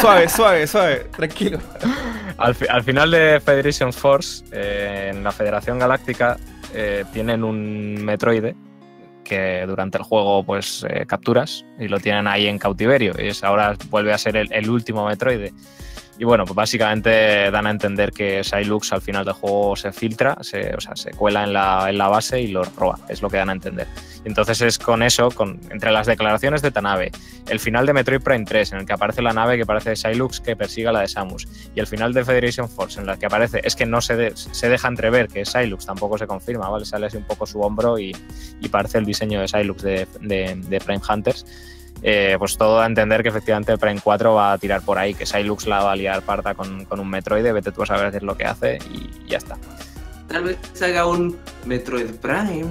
suave, suave, suave, tranquilo. Al, fi- al final de Federation Force, eh, en la Federación Galáctica, eh, tienen un Metroide que durante el juego pues eh, capturas y lo tienen ahí en cautiverio. Y es, ahora vuelve a ser el, el último Metroide. Y bueno, pues básicamente dan a entender que Silux al final del juego se filtra, se, o sea, se cuela en la, en la base y lo roba, es lo que dan a entender. Entonces es con eso, con, entre las declaraciones de Tanabe, el final de Metroid Prime 3, en el que aparece la nave que parece Silux que persigue a la de Samus, y el final de Federation Force, en el que aparece, es que no se, se deja entrever que es Silux, tampoco se confirma, ¿vale? Sale así un poco su hombro y, y parece el diseño de Silux de, de- de Prime Hunters. Eh, pues todo a entender que efectivamente el Prime 4 va a tirar por ahí, que Silux la va a liar parta con, con un Metroide, vete tú a saber decir lo que hace y ya está. Tal vez haga un Metroid Prime.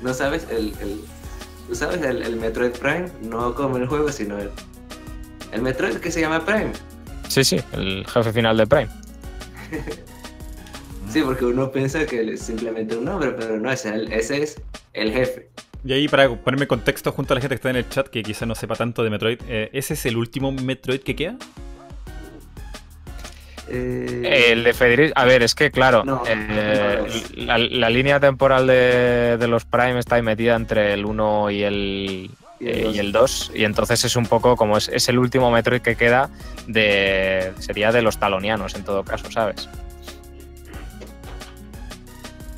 ¿No sabes? El, el, ¿Tú sabes el, el Metroid Prime? No como el juego, sino el, el Metroid que se llama Prime. Sí, sí, el jefe final de Prime. Sí, porque uno piensa que es simplemente un nombre, pero no, ese, ese es el jefe. Y ahí, para ponerme en contexto junto a la gente que está en el chat, que quizás no sepa tanto de Metroid, eh, ¿ese es el último Metroid que queda? Eh, El de Federico, a ver, es que claro, No, eh, no la, la línea temporal de, de los Prime está ahí metida entre el 1 y el, Y el eh, dos. y el 2, y entonces es un poco como es, es el último Metroid que queda de. sería de los talonianos en todo caso, ¿sabes?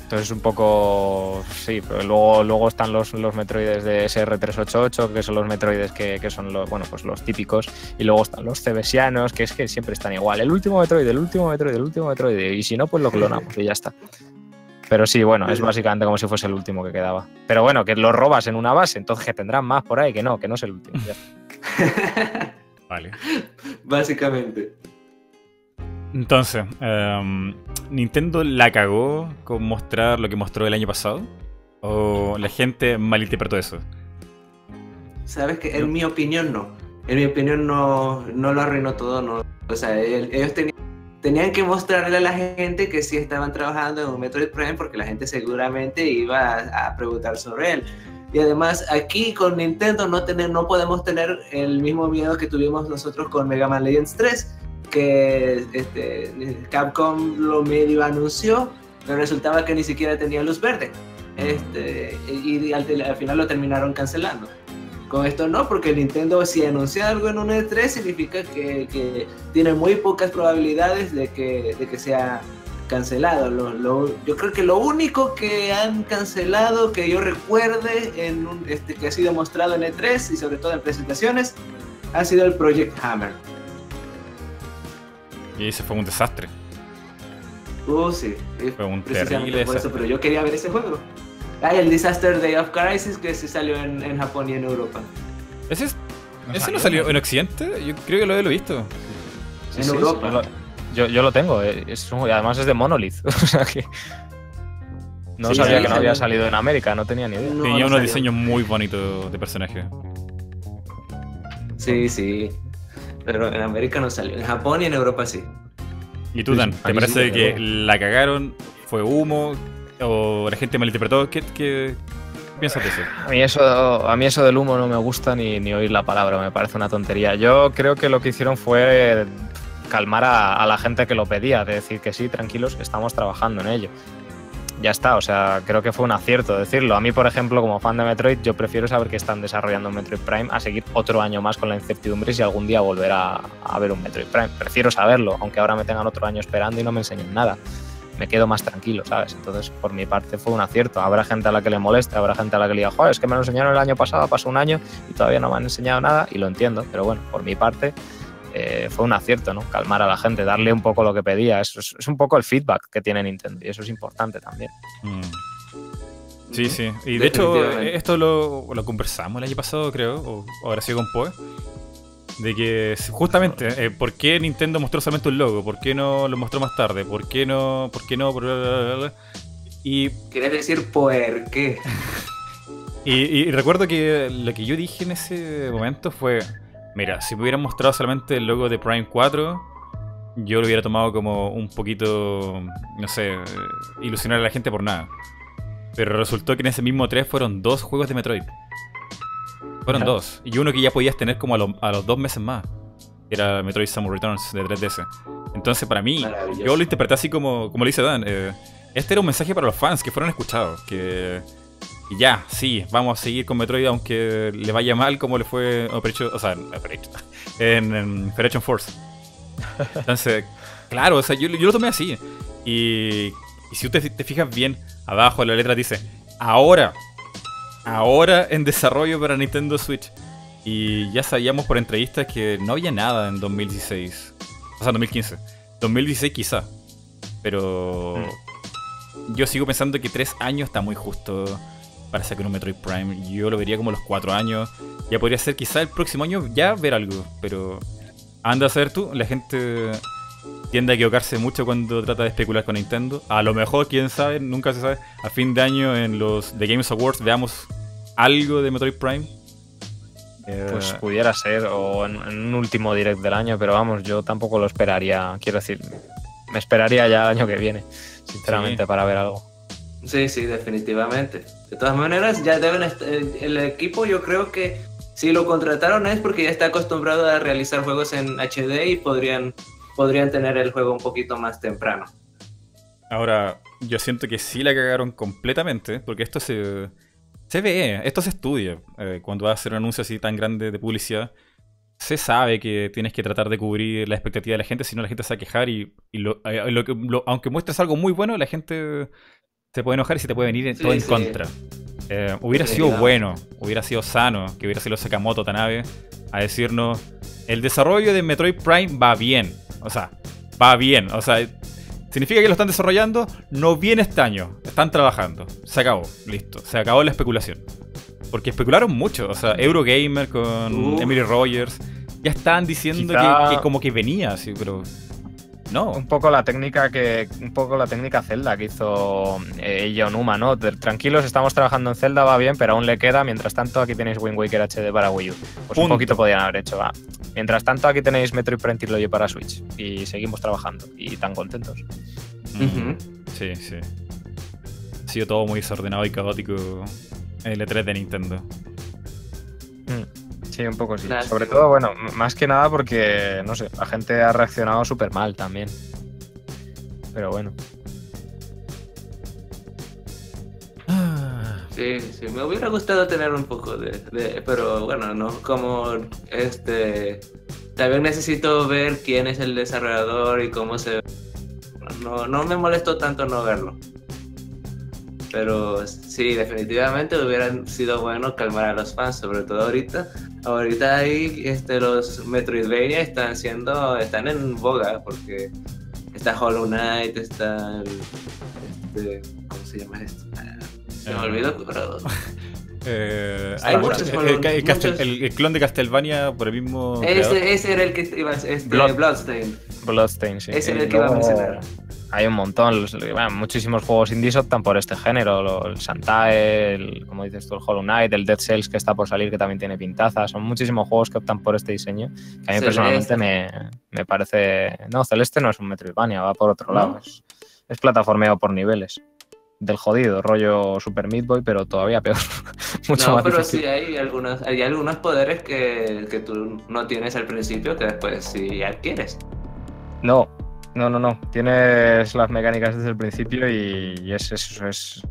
Entonces es un poco. Sí, pero luego, luego están los, los Metroides de SR388, que son los Metroides que, que son los, bueno, pues los típicos. Y luego están los Cebesianos, que es que siempre están igual. El último Metroid, el último Metroid, el último Metroid. Y si no, pues lo clonamos y ya está. Pero sí, bueno, es básicamente como si fuese el último que quedaba. Pero bueno, que lo robas en una base, entonces que tendrán más por ahí, que no, que no es el último. ya. Vale. Básicamente. Entonces, em, ¿Nintendo la cagó con mostrar lo que mostró el año pasado? ¿O la gente malinterpretó eso? Sabes que en mi opinión no. En mi opinión no, no lo arruinó todo. No. O sea, el- ellos tenían, tenían que mostrarle a la gente que sí estaban trabajando en un Metroid Prime porque la gente seguramente iba a, a preguntar sobre él. Y además aquí con Nintendo no, tener, no podemos tener el mismo miedo que tuvimos nosotros con Mega Man Legends 3, que este, Capcom lo medio anunció, pero resultaba que ni siquiera tenía luz verde. Este, y al, al final lo terminaron cancelando. Con esto no, porque Nintendo si anuncia algo en un E3 significa que, tiene muy pocas probabilidades de que, sea cancelado. Yo creo que lo único que han cancelado que yo recuerde este, que ha sido mostrado en E3 y sobre todo en presentaciones ha sido el Project Hammer. Y ese fue un desastre. Uh, sí, Fue un precisamente terrible por eso, pero yo quería ver ese juego. Ah, el Disaster Day of Crisis que se salió en, en Japón y en Europa. ¿Ese, es- No ese no salió, en Occidente? Yo creo que lo he visto. Sí, En sí, Europa. yo, lo, yo- yo lo tengo, eh, es un- además es de Monolith. o sea que. No Sí, sabía sí, que no sí. había salido en América, no tenía ni idea. No, Tenía no unos salió. diseños muy bonitos de personaje. Sí, sí. Pero en América no salió. En Japón y en Europa sí. ¿Y tú, Dan? ¿Te parece sí, que pero- la cagaron? ¿Fue humo? ¿O la gente malinterpretó? ¿Qué, qué piensas de eso? A mí eso, a mí eso del humo no me gusta ni, ni oír la palabra, me parece una tontería. Yo creo que lo que hicieron fue calmar a, a la gente que lo pedía, de decir que sí, tranquilos, estamos trabajando en ello. Ya está, o sea, creo que fue un acierto decirlo. A mí, por ejemplo, como fan de Metroid, yo prefiero saber que están desarrollando Metroid Prime a seguir otro año más con la incertidumbre si algún día volverá a ver un Metroid Prime. Prefiero saberlo, aunque ahora me tengan otro año esperando y no me enseñen nada me quedo más tranquilo, ¿sabes? Entonces, por mi parte, fue un acierto. Habrá gente a la que le moleste, habrá gente a la que le diga, joder, es que me lo enseñaron el año pasado, pasó un año y todavía no me han enseñado nada, y lo entiendo, pero bueno, por mi parte, eh, fue un acierto, ¿no? Calmar a la gente, darle un poco lo que pedía. Eso es, es un poco el feedback que tiene Nintendo, y eso es importante también. Mm. Sí, sí. Y de hecho, esto lo, lo conversamos el año pasado, creo, o, o habrá sido con Poe. De que justamente, eh, ¿por qué Nintendo mostró solamente un logo? ¿Por qué no lo mostró más tarde? ¿Por qué no? ¿Por qué no? Bla, bla, bla, bla. Y, ¿Quieres decir por qué? y, y recuerdo que lo que yo dije en ese momento fue: Mira, si me hubieran mostrado solamente el logo de Prime 4, yo lo hubiera tomado como un poquito, no sé, ilusionar a la gente por nada. Pero resultó que en ese mismo 3 fueron dos juegos de Metroid. Fueron Ajá. dos. Y uno que ya podías tener como a, lo- a los dos meses más. Era Metroid Samus Returns de 3DS. Entonces, para mí, yo lo interpreté así como, como lo dice Dan. eh, este era un mensaje para los fans que fueron escuchados. Que y ya, sí, vamos a seguir con Metroid aunque le vaya mal como le fue Operation, o sea, en en, Force. Entonces, claro, o sea, yo, yo lo tomé así. Y, y si usted te fijas bien, abajo la letra dice, ahora, ahora en desarrollo para Nintendo Switch. Y ya sabíamos por entrevistas que no había nada en 2016. O sea, 2015. 2016 quizá. Pero yo sigo pensando que tres años está muy justo para sacar un Metroid Prime. Yo lo vería como los cuatro años. Ya podría ser quizá el próximo año ya ver algo. Pero anda a saber tú, la gente tiende a equivocarse mucho cuando trata de especular con Nintendo. A lo mejor, quién sabe, nunca se sabe. A fin de año en los The Games Awards veamos algo de Metroid Prime. Eh, Pues pudiera ser, o en, en un último direct del año, pero vamos, yo tampoco lo esperaría, quiero decir, me esperaría ya el año que viene, sinceramente, Sí. para ver algo. Sí, sí, definitivamente. De todas maneras, ya deben est- el, equipo yo creo que si lo contrataron es porque ya está acostumbrado a realizar juegos en HD y podrían podrían tener el juego un poquito más temprano. Ahora, yo siento que sí la cagaron completamente, porque esto se, se ve, esto se estudia. Eh, cuando vas a hacer un anuncio así tan grande de publicidad, se sabe que tienes que tratar de cubrir la expectativa de la gente, si no la gente se va a quejar y, lo- eh, lo lo- aunque muestres algo muy bueno, la gente se puede enojar y se te puede venir en- Sí, todo en sí. contra. Eh, hubiera Sí, sido claro. bueno, hubiera sido sano que hubiera sido Sakamoto Tanabe a decirnos el desarrollo de Metroid Prime va bien. O sea, va bien. O sea, significa que lo están desarrollando, no viene este año. Están trabajando. Se acabó. Listo. Se acabó la especulación. Porque especularon mucho. O sea, Eurogamer con. Emily Rogers. Ya estaban diciendo Quizá- que, que como que venía, así, pero. No. Un poco la técnica que. Un poco la técnica Zelda que hizo eh, Eiji Onuma, ¿no? Tranquilos, estamos trabajando en Zelda, va bien, pero aún le queda. Mientras tanto, aquí tenéis Wind Waker HD para Wii U. Pues Punto. un poquito podían haber hecho, va. Mientras tanto, aquí tenéis Metroid Prime Trilogy para Switch. Y seguimos trabajando. Y tan contentos. Mm. Sí, sí. Ha sido todo muy desordenado y caótico el E3 de Nintendo. Sí, un poco sí. Sobre todo, bueno, más que nada porque, no sé, la gente ha reaccionado súper mal también. Pero bueno. Sí, sí, me hubiera gustado tener un poco de, de- pero bueno, no como este, también necesito ver quién es el desarrollador y cómo se, no, no me molestó tanto no verlo, pero sí, definitivamente hubiera sido bueno calmar a los fans, sobre todo ahorita, ahorita ahí este, los Metroidvania están siendo, están en boga porque está Hollow Knight, está el, este, ¿cómo se llama esto? Ah, Se me Ah. olvidó, pero Eh, Hay ah, muchos el, el- el Castel- muchos. el- el clon de Castlevania por el mismo. Ese, ese era el que iba a este, Blood- Bloodstain. Bloodstain, sí. Ese era el que iba a mencionar. Hay un montón, los- bueno, muchísimos juegos indies optan por este género, el Shantae, el, como dices tú, el Hollow Knight, el Dead Cells que está por salir que también tiene pintaza, son muchísimos juegos que optan por este diseño, que a mí Celeste. personalmente me, me parece... No, Celeste no es un Metroidvania, va por otro ¿No? lado, es, es plataformeo por niveles, del jodido, rollo Super Meat Boy, pero todavía peor, mucho No, más pero difícil. sí hay algunos, hay algunos poderes que, que tú no tienes al principio que después sí adquieres. No, no, no, no. Tienes las mecánicas desde el principio y, y es eso. Es,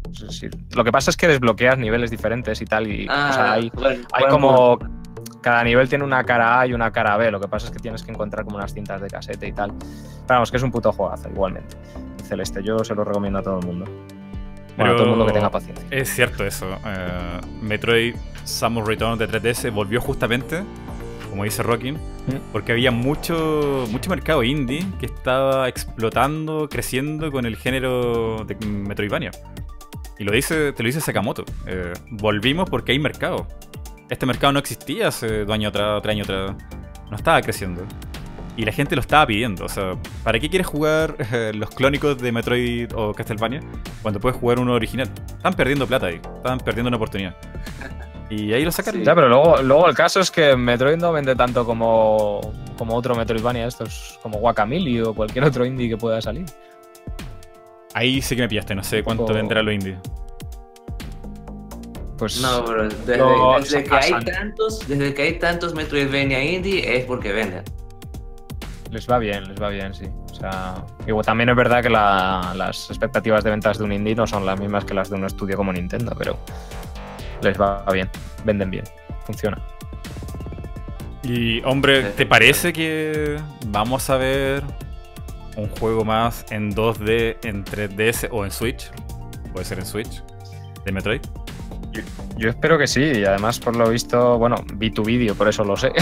lo que pasa es que desbloqueas niveles diferentes y tal. Y, Ah, o sea, hay, bueno, hay como. Cada nivel tiene una cara A y una cara B. Lo que pasa es que tienes que encontrar como unas cintas de casete y tal. Pero vamos, que es un puto juegazo igualmente. Celeste, yo se lo recomiendo a todo el mundo. Bueno, a todo el mundo que tenga paciencia. Es cierto eso. eh, Metroid Samus Return de 3DS volvió justamente, como dice Rockin, Mm. porque había mucho, mucho mercado indie que estaba explotando, creciendo con el género de Metroidvania. Y lo dice, te lo dice Sakamoto. eh, volvimos porque hay mercado. Este mercado no existía hace dos años atrás, tres años atrás. No estaba creciendo. Y la gente lo estaba pidiendo. O sea, ¿para qué quieres jugar eh, los clónicos de Metroid o Castlevania cuando puedes jugar uno original? Están perdiendo plata ahí. Están perdiendo una oportunidad. Y ahí lo sacaron. Sí. Ya, pero luego, luego el caso es que Metroid no vende tanto como, como otro Metroidvania, estos como Guacamole o cualquier otro indie que pueda salir. Ahí sí que me pillaste. No sé cuánto vendrá lo indie. Pues No, pero desde, No, desde que hay tantos, desde que hay tantos Metroidvania indie es porque venden. les va bien, les va bien, sí. O sea, digo, también es verdad que la- las expectativas de ventas de un indie no son las mismas que las de un estudio como Nintendo, pero les va bien, venden bien, funciona. Y hombre, ¿te parece que vamos a ver un juego más en 2D, en 3DS o en Switch? Puede ser en Switch. De Metroid. Yo espero que sí, y además por lo visto, bueno, vi tu vídeo, por eso lo sé,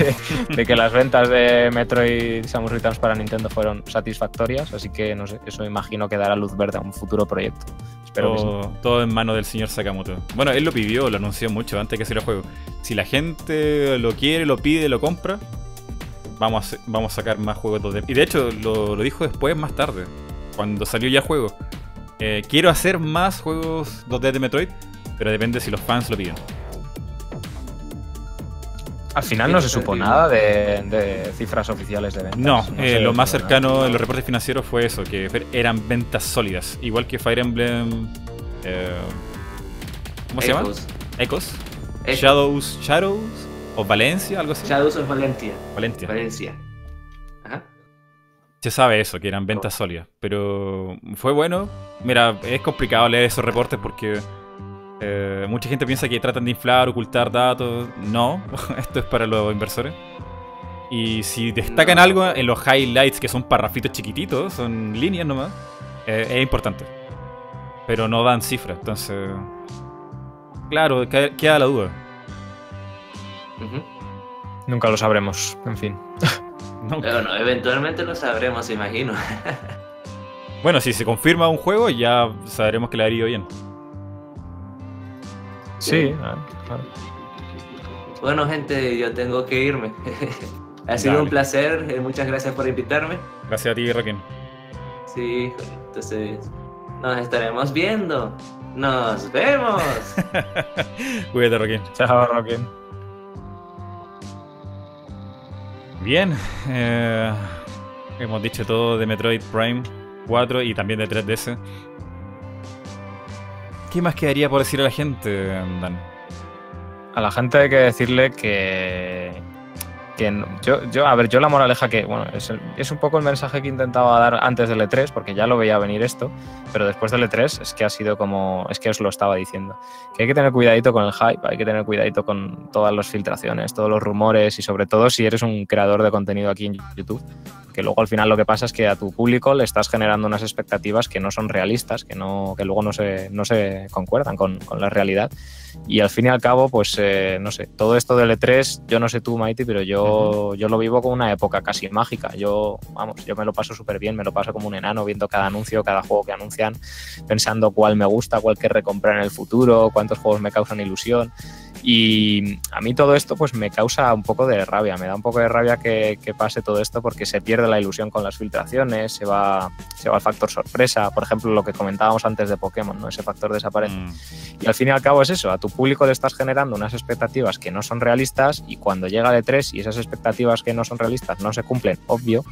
de que las ventas de Metroid Samus Returns para Nintendo fueron satisfactorias, así que no sé, eso imagino que dará luz verde a un futuro proyecto. Espero que sí. todo, todo en manos del señor Sakamoto. Bueno, él lo pidió, lo anunció mucho antes que saliera el juego. Si la gente lo quiere, lo pide, lo compra, vamos a, vamos a sacar más juegos 2D. Y de hecho, lo, lo dijo después, más tarde, cuando salió ya el juego. Eh, quiero hacer más juegos 2D de Metroid, pero depende si los fans lo piden. Al final no se supo nada de, de cifras oficiales de ventas. No, eh, lo más cercano nada. en los reportes financieros fue eso, que eran ventas sólidas. Igual que Fire Emblem... eh, ¿Cómo se llama? Echoes. Ecos. Echoes. Shadows, Shadows o Valencia, algo así. Shadows of Valencia. Valencia. Valencia. Ajá. se sabe eso, que eran ventas sólidas. Pero fue bueno. Mira, es complicado leer esos reportes porque eh, mucha gente piensa que tratan de inflar, ocultar datos. No, esto es para los inversores. Y si destacan algo en los highlights, que son parrafitos chiquititos, son líneas nomás, eh, es importante. Pero no dan cifras, entonces. Claro, queda la duda. Nunca lo sabremos, en fin. Bueno, eventualmente lo sabremos, imagino. bueno, si se confirma un juego, ya sabremos que le ha ido bien. Sí, Bueno, gente, yo tengo que irme. ha sido un placer. Eh, muchas gracias por invitarme. Gracias a ti, Raquel. Sí, entonces nos estaremos viendo. Nos vemos. Cuídate, Raquel. Chao, Raquel. Bien, eh, hemos dicho todo de Metroid Prime 4 y también de 3DS. ¿Qué más quedaría por decir a la gente, Dan? A la gente hay que decirle que, yo, a ver, yo la moraleja que, bueno, es, es, un poco el mensaje que intentaba dar antes del E3, porque ya lo veía venir esto, pero después del E3 es que ha sido como, es que os lo estaba diciendo, que hay que tener cuidadito con el hype, hay que tener cuidadito con todas las filtraciones, todos los rumores y sobre todo si eres un creador de contenido aquí en YouTube, que luego al final lo que pasa es que a tu público le estás generando unas expectativas que no son realistas, que, no, que luego no se, no se concuerdan con, con la realidad. Y al fin y al cabo, pues eh, no sé, todo esto del E3, yo no sé tú, Maiti, pero yo, yo lo vivo como una época casi mágica. Yo, vamos, yo me lo paso súper bien, me lo paso como un enano viendo cada anuncio, cada juego que anuncian, pensando cuál me gusta, cuál que recomprar en el futuro, cuántos juegos me causan ilusión. Y a mí todo esto pues me causa un poco de rabia, me da un poco de rabia que, pase todo esto porque se pierde la ilusión con las filtraciones, se va, se va el factor sorpresa, por ejemplo lo que comentábamos antes de Pokémon, ¿no? ese factor desaparece. Mm. Y al fin y al cabo es eso, a tu público le estás generando unas expectativas que no son realistas y cuando llega el E3 y esas expectativas que no son realistas no se cumplen, obvio,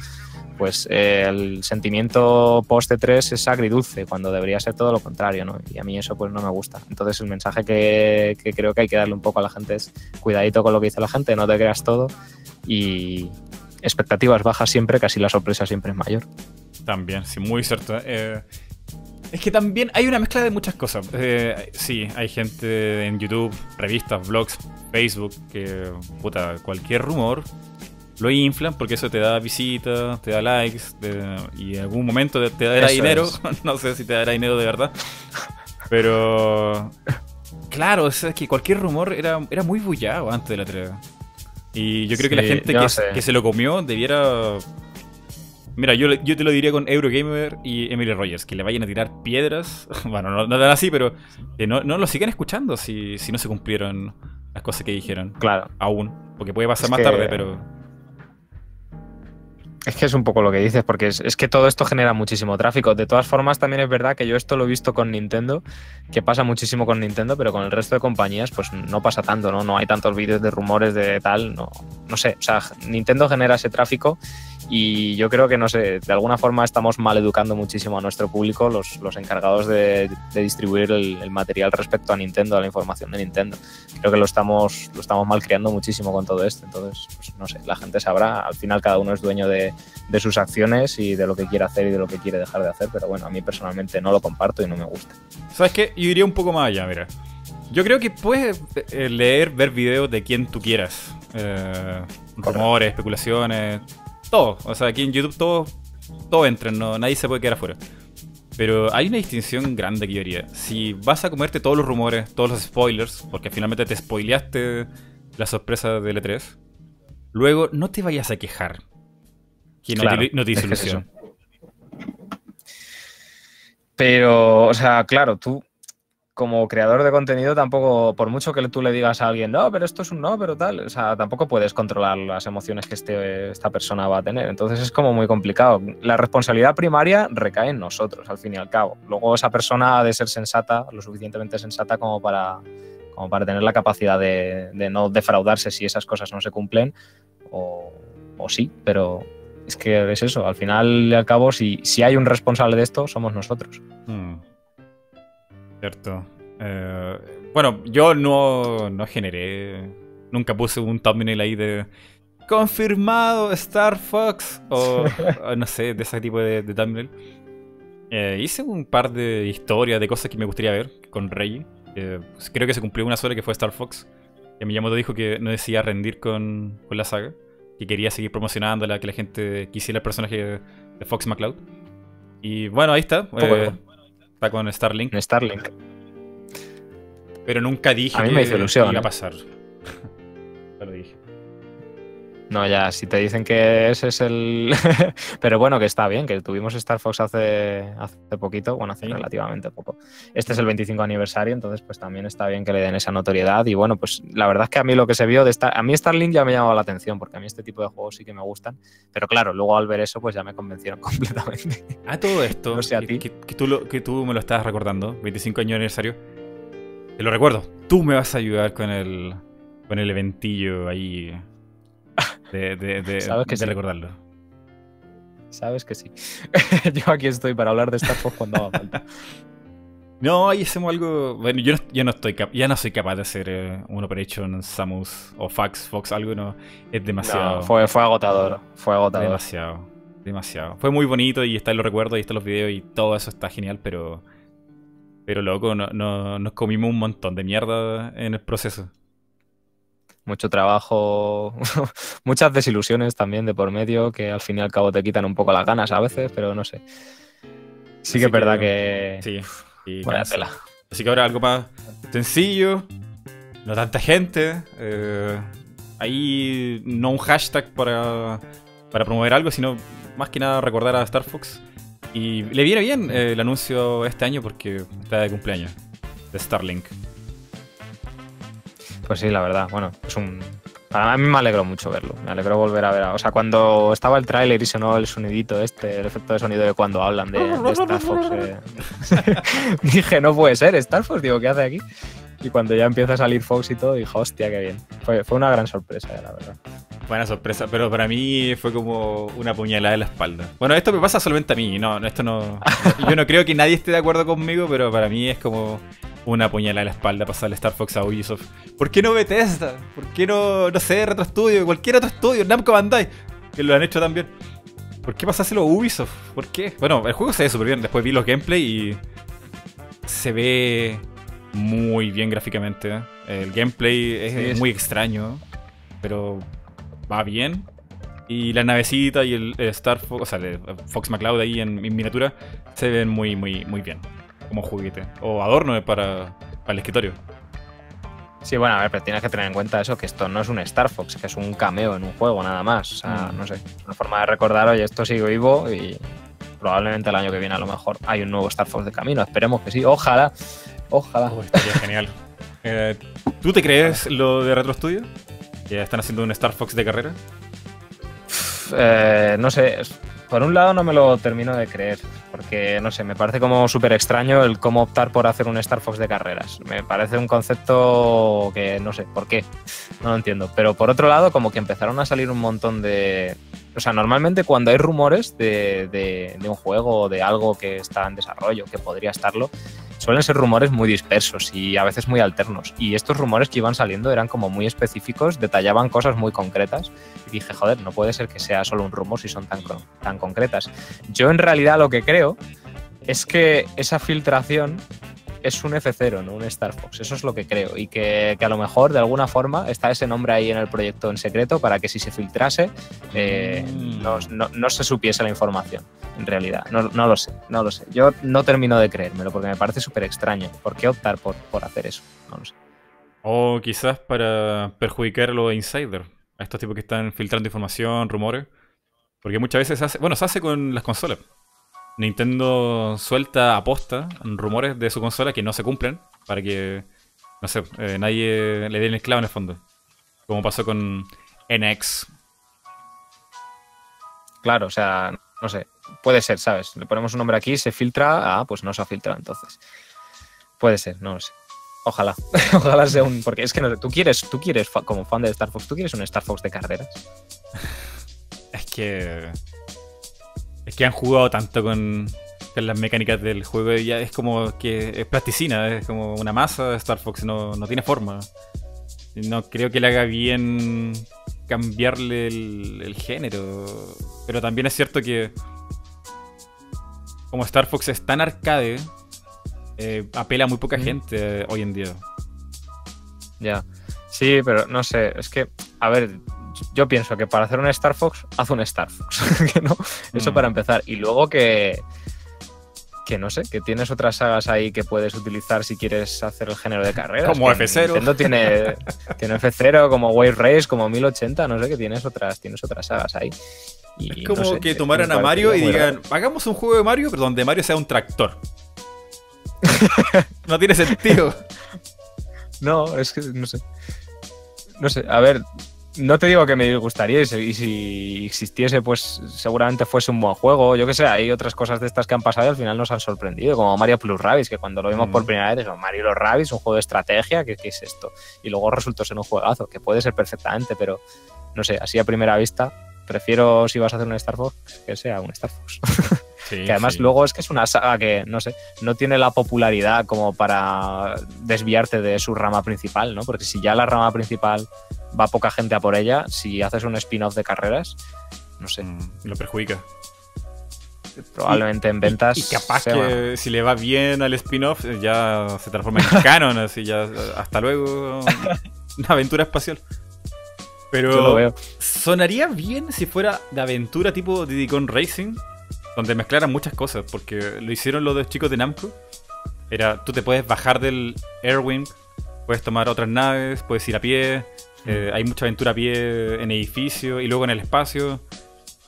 pues el sentimiento post E3 es agridulce, cuando debería ser todo lo contrario, ¿no? Y a mí eso pues no me gusta. Entonces el mensaje que, creo que hay que darle un poco a la gente es cuidadito con lo que dice la gente, no te creas todo y expectativas bajas siempre, casi la sorpresa siempre es mayor. También, sí, muy cierto. Eh, es que también hay una mezcla de muchas cosas. Eh, sí, hay gente en YouTube, revistas, blogs, Facebook, que, puta, cualquier rumor lo inflan porque eso te da visitas, te da likes y en algún momento te, dará dinero. no sé si te dará dinero de verdad. Pero claro, es que cualquier rumor era, era muy bullado antes de la 3. Y yo creo que la gente que, se lo comió debiera... Mira, yo, yo te lo diría con Eurogamer y Emily Rogers, que le vayan a tirar piedras. Bueno, no, no así, pero que no, no lo sigan escuchando si, si no se cumplieron las cosas que dijeron. Claro. Aún. Porque puede pasar más tarde, pero... Es que es un poco lo que dices, porque es, que todo esto genera muchísimo tráfico. De todas formas, también es verdad que yo esto lo he visto con Nintendo, que pasa muchísimo con Nintendo, pero con el resto de compañías, pues no pasa tanto, ¿no? No hay tantos vídeos de rumores de tal, no, no sé. O sea, Nintendo genera ese tráfico y yo creo que, no sé, de alguna forma estamos mal educando muchísimo a nuestro público, los, los encargados de, distribuir el, material respecto a Nintendo, a la información de Nintendo. Creo que lo estamos, lo estamos mal creando muchísimo con todo esto. Entonces, pues, no sé, la gente sabrá. Al final, cada uno es dueño de, de sus acciones y de lo que quiere hacer y de lo que quiere dejar de hacer. Pero bueno, a mí personalmente no lo comparto y no me gusta. ¿Sabes qué? Yo iría un poco más allá, mira. Yo creo que puedes eh, leer, ver videos de quien tú quieras. Eh, rumores, especulaciones, todo. O sea, aquí en YouTube todo, todo entra, no, nadie se puede quedar afuera. Pero hay una distinción grande que yo haría. Si vas a comerte todos los rumores, todos los spoilers, porque finalmente te spoileaste la sorpresa del E3, luego no te vayas a quejar. Que no, te, no. Pero, o sea, claro, tú como creador de contenido tampoco, por mucho que tú le digas a alguien, no, pero esto es un no, pero tal, o sea, tampoco puedes controlar las emociones que este, esta persona va a tener. Entonces es como muy complicado. La responsabilidad primaria recae en nosotros, al fin y al cabo. Luego esa persona ha de ser sensata, lo suficientemente sensata como para, como para tener la capacidad de, no defraudarse si esas cosas no se cumplen, o, sí, pero es que es eso, al final y al cabo, si, si hay un responsable de esto, somos nosotros. Hmm. Cierto. Eh, bueno, yo no, no generé. Nunca puse un thumbnail ahí de. confirmado Star Fox o, o no sé, de ese tipo de, de thumbnail. Eh, hice un par de historias, de cosas que me gustaría ver con Rey. Eh, pues creo que se cumplió una sola que fue Star Fox. Que Miyamoto dijo que no decía rendir con, con la saga. Que quería seguir promocionándola, que la gente quisiera el personaje de Fox McCloud. Y bueno, ahí está. Eh, está con Starlink. En Starlink. Pero nunca dije A mí que me hizo ilusión, iba a ¿eh? pasar. Ya No, ya, si te dicen que ese es el. Pero bueno, que está bien, que tuvimos Star Fox hace, hace poquito, bueno, hace Sí. relativamente poco. Este es el 25 aniversario, entonces pues también está bien que le den esa notoriedad. Y bueno, pues la verdad es que a mí lo que se vio de Star. A mí Starlink ya me llamaba la atención, porque a mí este tipo de juegos sí que me gustan. Pero claro, luego al ver eso, pues ya me convencieron completamente. A todo esto, No sé a que, ti. que- que tú lo- que tú me lo estabas recordando, 25 años aniversario. Te lo recuerdo, tú me vas a ayudar con el, con el eventillo ahí de, de, de- Sabes que de sí. recordarlo. Sabes que sí. Yo aquí estoy para hablar de Star Fox cuando haga falta. No, ahí hacemos algo. Bueno, yo no, yo no estoy cap- ya no soy capaz de hacer eh, un Operation Samus o Fax Fox, algo no. Es demasiado. No, fue, fue agotador. Fue agotador. Demasiado. Demasiado. Fue muy bonito y está en los recuerdos y están los videos y todo eso está genial, pero. Pero loco, no, no- nos comimos un montón de mierda en el proceso. Mucho trabajo, muchas desilusiones también de por medio que al fin y al cabo te quitan un poco las ganas a veces, pero no sé. Sí que es verdad que- que... Sí. y cansa. tela. Así que ahora algo más sencillo, no tanta gente. eh, ahí no un hashtag para, para promover algo, sino más que nada recordar a Star Fox. Y le viene bien eh, el anuncio este año porque está de cumpleaños de Starlink. Pues sí, la verdad, bueno, es un... Para mí me alegró mucho verlo, me alegró volver a ver. a- O sea, cuando estaba el tráiler y sonó el sonidito este, el efecto de sonido de cuando hablan de, de Star Fox, eh, dije, no puede ser, Star Fox, digo, ¿qué hace aquí? Y cuando ya empieza a salir Fox y todo, dije, hostia, qué bien. Fue, fue una gran sorpresa, eh, la verdad. Buena sorpresa, pero para mí fue como una puñalada en la espalda. Bueno, esto me pasa solamente a mí, no, no, esto no. Yo no creo que nadie esté de acuerdo conmigo, pero para mí es como una puñalada en la espalda pasarle Star Fox a Ubisoft. ¿Por qué no Bethesda? ¿Por qué no, no sé, Retro Studio? Cualquier otro estudio, Namco Bandai, que lo han hecho también. ¿Por qué pasárselo a Ubisoft? ¿Por qué? Bueno, el juego se ve súper bien. Después vi los gameplay y se ve muy bien gráficamente. ¿eh? El gameplay es, Sí, es- muy extraño, pero va bien. Y la navecita y el, el Star Fox, o sea, el Fox McCloud ahí en, en miniatura se ven muy, muy, muy bien. Como juguete. O adorno para, para el escritorio. Sí, bueno, a ver, pero tienes que tener en cuenta eso, que esto no es un Star Fox, que es un cameo en un juego nada más. O sea, Mm. no sé, una forma de recordar, oye, esto sigue vivo y probablemente el año que viene a lo mejor hay un nuevo Star Fox de camino. Esperemos que sí, ojalá, ojalá. Oh, estaría genial. Eh, ¿Tú te crees lo de Retro Studio? Que están haciendo un Star Fox de carrera. Eh, no sé, por un lado no me lo termino de creer, porque no sé, me parece como súper extraño el cómo optar por hacer un Star Fox de carreras. Me parece un concepto que no sé por qué, no lo entiendo. Pero por otro lado, como que empezaron a salir un montón de. O sea, normalmente cuando hay rumores de- de un juego o de algo que está en desarrollo, que podría estarlo, suelen ser rumores muy dispersos y a veces muy alternos. Y estos rumores que iban saliendo eran como muy específicos, detallaban cosas muy concretas. Y dije, joder, no puede ser que sea solo un rumor si son tan, tan concretas. Yo en realidad lo que creo es que esa filtración es un F0, no un Star Fox. Eso es lo que creo. Y que, que a lo mejor de alguna forma está ese nombre ahí en el proyecto en secreto para que si se filtrase eh, Mm. no, no- no se supiese la información. En realidad, no, no lo sé, no lo sé. Yo no termino de creérmelo porque me parece súper extraño. ¿Por qué optar por, por hacer eso? No lo sé. O quizás para perjudicar a los insiders. A estos tipos que están filtrando información, rumores. Porque muchas veces se hace. Bueno, se hace con las consolas. Nintendo suelta aposta rumores de su consola que no se cumplen. Para que. No sé, eh, nadie le dé el esclavo en el fondo. Como pasó con NX. Claro, o sea, no sé. Puede ser, ¿sabes? Le ponemos un nombre aquí, se filtra. Ah, pues no se ha filtrado entonces. Puede ser, no lo sé. Ojalá. Ojalá sea un. Porque es que no sé, tú quieres, tú quieres, como fan de Star Fox, tú quieres un Star Fox de carreras. Es que. Es que han jugado tanto con, con las mecánicas del juego y ya es como que es plasticina, es como una masa. Star Fox no, no tiene forma. No creo que le haga bien cambiarle el, género. Pero también es cierto que como Star Fox es tan arcade, eh, apela a muy poca gente eh, hoy en día. Ya. Sí, pero no sé, es que, a ver, yo pienso que para hacer un Star Fox, haz un Star Fox. ¿no? Eso Mm. para empezar. Y luego que, que no sé, que tienes otras sagas ahí que puedes utilizar si quieres hacer el género de carreras. Como que F0. Nintendo tiene, tiene F0, como Wave Race, como 1080, no sé, que tienes otras, tienes otras sagas ahí. Y Es como no sé, que tomaran a Mario y digan, raro. hagamos un juego de Mario, pero donde Mario sea un tractor. no tiene sentido. No, es que no sé. No sé, a ver, no te digo que me gustaría y si, existiese, pues seguramente fuese un buen juego. Yo que sé, hay otras cosas de estas que han pasado y al final nos han sorprendido, como Mario Plus Rabbids, que cuando lo vimos por Mm. primera vez dijimos, Mario Plus Rabbids, un juego de estrategia, ¿qué, qué es esto? Y luego resultó ser un juegazo, que puede ser perfectamente, pero no sé, así a primera vista, prefiero si vas a hacer un Star Fox que sea un Star Fox. Sí, Que además sí. luego es que es una saga que, no sé, no tiene la popularidad como para desviarte de su rama principal, ¿no? Porque si ya la rama principal va poca gente a por ella, si haces un spin-off de carreras, no sé, Mm, lo perjudica. probablemente en ventas... Y, y capaz que si le va bien al spin-off, eh, ya se transforma en canon, así ya. Hasta luego. Una aventura espacial. Pero. Yo lo veo. Sonaría bien si fuera de aventura tipo Diddy Kong Racing, donde mezclaran muchas cosas, porque lo hicieron los dos chicos de Namco. Era, tú te puedes bajar del Airwing, puedes tomar otras naves, puedes ir a pie, eh, hay mucha aventura a pie en edificio y luego en el espacio.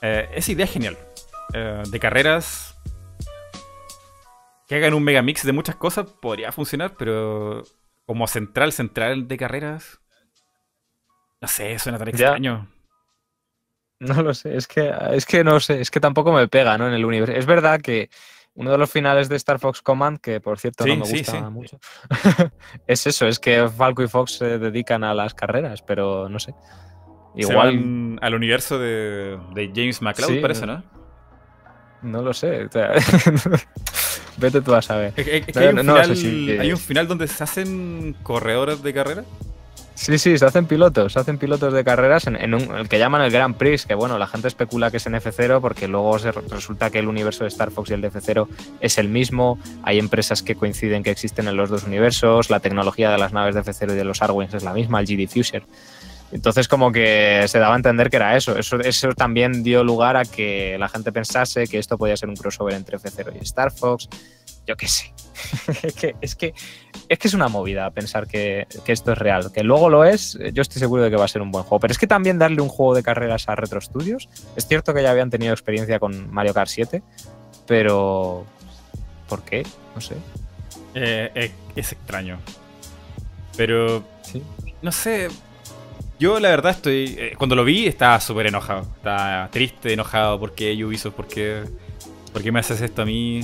Eh, esa idea es genial. Eh, de carreras, que hagan un megamix de muchas cosas, podría funcionar, pero como central, central de carreras, no sé, suena tan extraño. No lo sé, es que, es que no sé, es que tampoco me pega, ¿no? En el universo. Es verdad que uno de los finales de Star Fox Command, que por cierto Sí, no me gusta sí. mucho, es eso, es que Falco y Fox se dedican a las carreras, pero no sé. Igual, al universo de, de James McCloud, parece, ¿no? no lo sé. o sea, Vete tú a saber. Es que- es que No, hay, un no, no final, sé si- hay un final donde se hacen corredores de carrera. Sí, sí, se hacen pilotos, se hacen pilotos de carreras en, un, el que llaman el Grand Prix, que bueno, la gente especula que es en F0 porque luego se, resulta que el universo de Star Fox y el de F0 es el mismo, hay empresas que coinciden que existen en los dos universos, la tecnología de las naves de F0 y de los Arwings es la misma, el G-Diffuser. Entonces como que se daba a entender que era eso. eso. Eso también dio lugar a que la gente pensase que esto podía ser un crossover entre F0 y Star Fox. Yo qué sé. es, que, es, que, es que es una movida pensar que, que esto es real. Que luego lo es, yo estoy seguro de que va a ser un buen juego. Pero es que también darle un juego de carreras a Retro Studios. Es cierto que ya habían tenido experiencia con Mario Kart 7, pero... ¿Por qué? No sé. Eh, eh, es extraño. Pero, Sí. no sé. Yo, la verdad, estoy. eh, cuando lo vi, estaba súper enojado. Estaba triste, enojado. ¿Por qué Ubisoft? ¿Por qué, ¿Por qué me haces esto a mí?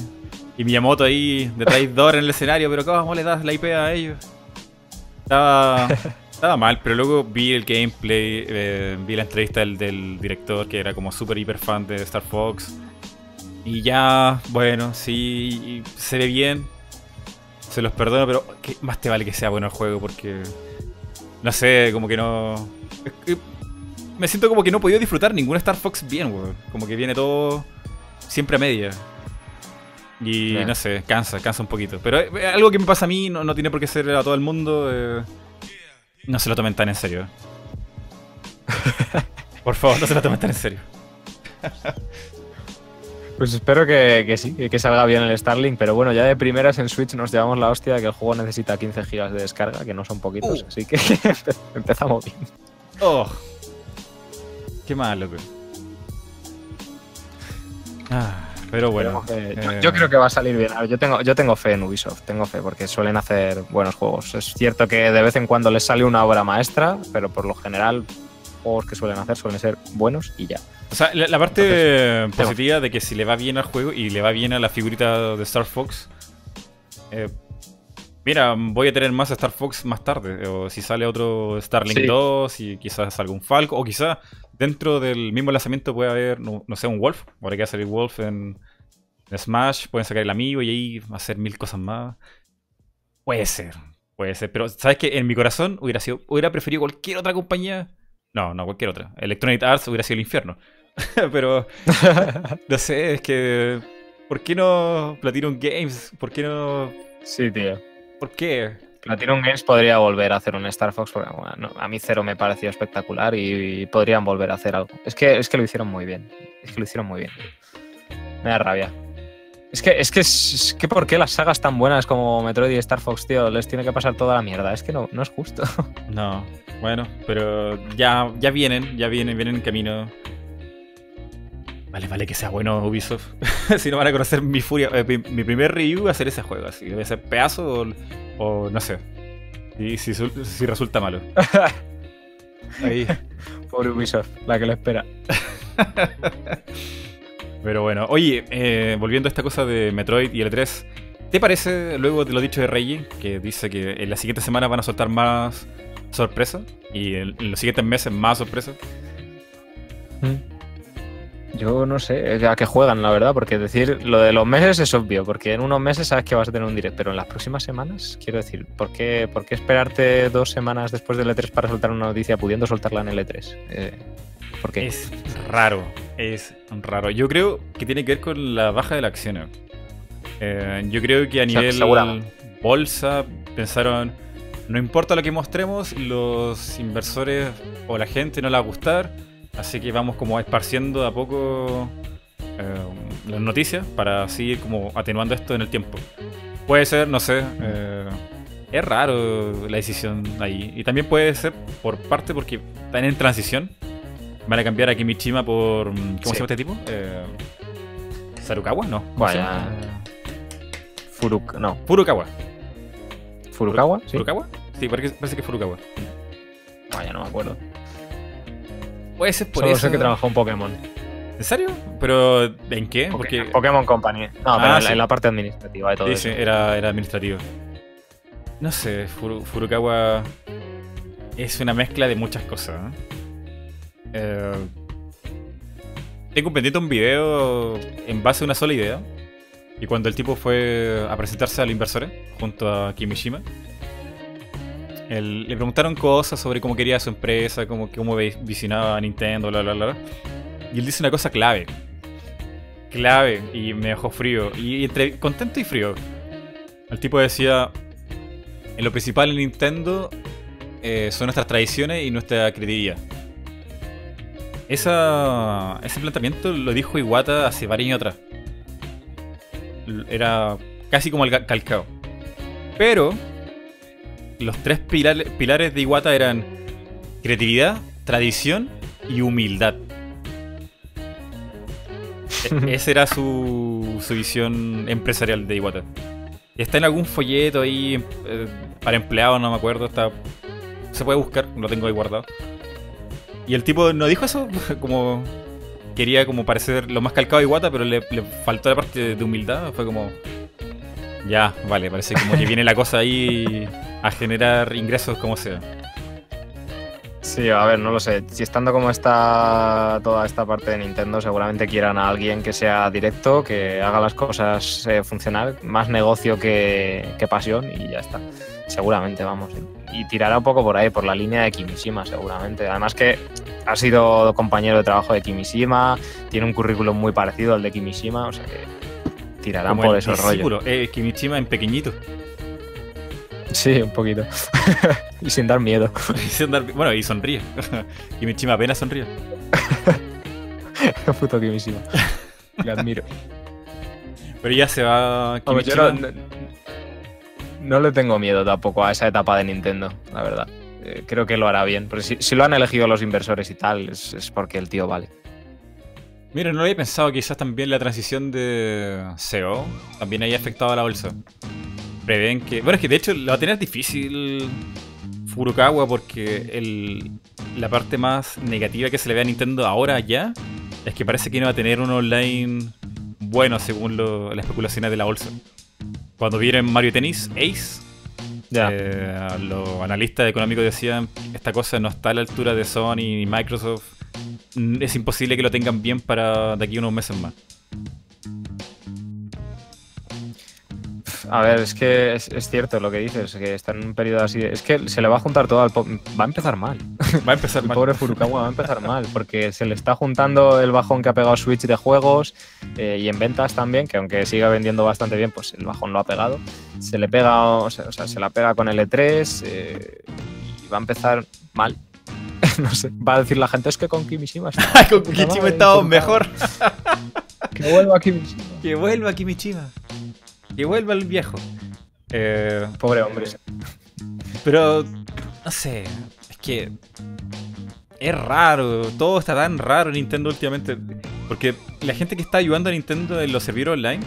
Y Miyamoto ahí, de traidor en el escenario. Pero, ¿cómo le das la IP a ellos? Estaba. Estaba mal, pero luego vi el gameplay, eh, vi la entrevista del, del director que era como súper hiper fan de Star Fox. Y ya, bueno, sí, se ve bien. Se los perdono, pero ¿qué más te vale que sea bueno el juego? Porque. No sé, como que no. es que me siento como que no he podido disfrutar ningún Star Fox bien, weón. Como que viene todo siempre a media. Y no sé, cansa, cansa un poquito. Pero eh, algo que me pasa a mí no, no tiene por qué ser a todo el mundo. eh, no se lo tomen tan en serio. Por favor, no se lo tomen tan en serio. Pues espero que, que sí, que, salga bien el Starlink, pero bueno, ya de primeras en Switch nos llevamos la hostia de que el juego necesita 15 gigas de descarga, que no son poquitos, Uh. así que empezamos bien. Oh. Qué mal, loco. Ah, pero bueno. Eh, yo, yo creo que va a salir bien. Yo tengo, yo tengo fe en Ubisoft, tengo fe, porque suelen hacer buenos juegos. Es cierto que de vez en cuando les sale una obra maestra, pero por lo general, juegos que suelen hacer suelen ser buenos y ya. O sea, la, la parte Entonces, positiva de que si le va bien al juego y le va bien a la figurita de Star Fox, eh, mira, voy a tener más Star Fox más tarde. O si sale otro Starlink Sí. 2, y quizás salga un Falco, o quizás dentro del mismo lanzamiento puede haber, no, no sé, un Wolf. Ahora que va a salir Wolf en, en Smash, pueden sacar el amigo y ahí hacer mil cosas más. Puede ser, puede ser. Pero, ¿sabes qué? En mi corazón hubiera sido, hubiera preferido cualquier otra compañía No, no, cualquier otra. Electronic Arts hubiera sido el infierno. Pero, no sé, es que... ¿Por qué no Platinum Games? ¿Por qué no...? Sí, tío. ¿Por qué? Platinum Games podría volver a hacer un Star Fox, porque bueno, no, a mí Cero me pareció espectacular y, y podrían volver a hacer algo. Es que, es que lo hicieron muy bien. Es que lo hicieron muy bien. Me da rabia. Es que, es que, es que ¿por qué las sagas tan buenas como Metroid y Star Fox, tío, les tiene que pasar toda la mierda? Es que no, no es justo. No, bueno, pero ya, ya vienen, ya vienen, vienen en camino. Vale, vale que sea bueno Ubisoft. si no van a conocer mi furia. eh, mi, mi primer review va a ser ese juego, así. Debe ser pedazo o, o no sé. Y si, sul- si resulta malo. Ahí. Pobre Ubisoft, la que lo espera. Pero bueno, oye, eh, volviendo a esta cosa de Metroid y el 3, ¿te parece, luego de lo dicho de Reggie, que dice que en las siguientes semanas van a soltar más sorpresas y en, en los siguientes meses más sorpresas? Yo no sé a qué juegan, la verdad, porque decir lo de los meses es obvio, porque en unos meses sabes que vas a tener un direct, pero en las próximas semanas, quiero decir, ¿por qué, por qué esperarte dos semanas después del E3 para soltar una noticia pudiendo soltarla en el E3? Eh, ¿Por qué? Es raro, es raro. Yo creo que tiene que ver con la baja de la acción. Eh, yo creo que a nivel bolsa pensaron, no importa lo que mostremos, los inversores o la gente no le va a gustar, así que vamos como esparciendo de a poco eh, las noticias para así ir como atenuando esto en el tiempo. Puede ser, no sé, eh, es raro la decisión ahí. Y también puede ser por parte porque están en transición. Van a cambiar a Kimichima por. ¿Cómo Sí. se llama este tipo? Eh, ¿Sarukawa? No. ¿Cómo Vaya. Furuk, no, Furukawa. Furukawa, sí. ¿Furukawa? Sí, parece, parece que es Furukawa. Vaya, no me acuerdo. Puede ser por Solo eso. sé que trabajó en Pokémon. ¿En serio? ¿Pero en qué? Porque. Pokémon Company. No, Ah, pero en, sí. en la parte administrativa de todo Sí, eso. sí, era, era administrativo. No sé, Furu- Furukawa es una mezcla de muchas cosas. ¿eh? Eh, tengo pendiente un video en base a una sola idea. Y cuando el tipo fue a presentarse a los inversores junto a Kimishima, le preguntaron cosas sobre cómo quería su empresa, cómo, cómo vi- visionaba Nintendo, bla, bla, bla. Y él dice una cosa clave. Clave. Y me dejó frío. Y entre contento y frío. El tipo decía, en lo principal en Nintendo eh, son nuestras tradiciones y nuestra credibilidad. Esa, ese planteamiento lo dijo Iwata hace varios años atrás. Era casi como el calcao. Pero los tres pilare- pilares de Iwata eran creatividad, tradición y humildad. E- Esa era su, su visión empresarial de Iwata. Está en algún folleto ahí eh, para empleados, no me acuerdo. Está, se puede buscar, lo tengo ahí guardado. Y el tipo no dijo eso, como quería como parecer lo más calcado de Iwata, pero le, le faltó la parte de humildad. Fue como, ya, vale, parece como que viene la cosa ahí a generar ingresos como sea. Sí, a ver, no lo sé. Si estando como está toda esta parte de Nintendo, seguramente quieran a alguien que sea directo, que haga las cosas eh, funcionar, más negocio que, que pasión y ya está. Seguramente, vamos. Y tirará un poco por ahí, por la línea de Kimishima, seguramente. Además que ha sido compañero de trabajo de Kimishima, tiene un currículum muy parecido al de Kimishima, o sea que tirarán Como por esos rollos. eh, Kimichima en pequeñito. Sí, un poquito. y sin dar miedo. Y sin dar- bueno, y sonríe. Kimichima apenas sonríe. Puto Kimishima. Le admiro. Pero ya se va Vamos, yo Kimichima. no, no- le tengo miedo tampoco a esa etapa de Nintendo, la verdad. Eh, creo que lo hará bien. Pero si, si lo han elegido los inversores y tal, es, es porque el tío vale. Mira, no lo había pensado, quizás también la transición de CEO también haya afectado a la bolsa. Prevén que. Bueno, es que de hecho lo va a tener difícil Furukawa porque el, la parte más negativa que se le ve a Nintendo ahora ya es que parece que no va a tener un online bueno según lo- las especulaciones de la bolsa. Cuando vieron Mario Tennis Ace, eh, los analistas económicos decían esta cosa no está a la altura de Sony y Microsoft. Es imposible que lo tengan bien para de aquí a unos meses más. A ver, es que es, es cierto lo que dices, que está en un periodo así. Es que se le va a juntar todo al. Va a empezar mal. Va a empezar El mal. pobre Furukawa va a empezar mal, porque se le está juntando el bajón que ha pegado Switch de juegos eh, y en ventas también, que aunque siga vendiendo bastante bien, pues el bajón lo ha pegado. Se le pega, o sea, o sea, se la pega con el E3 eh, y va a empezar mal. no sé, va a decir la gente, es que con Kimishima está- Con estamos Furukawa. mejor. Que vuelva Kimishima. Que vuelva Kimichima. Que vuelva el viejo. Eh, Pobre hombre. pero, no sé, es que es raro, todo está tan raro en Nintendo últimamente. Porque la gente que está ayudando a Nintendo en los servidores online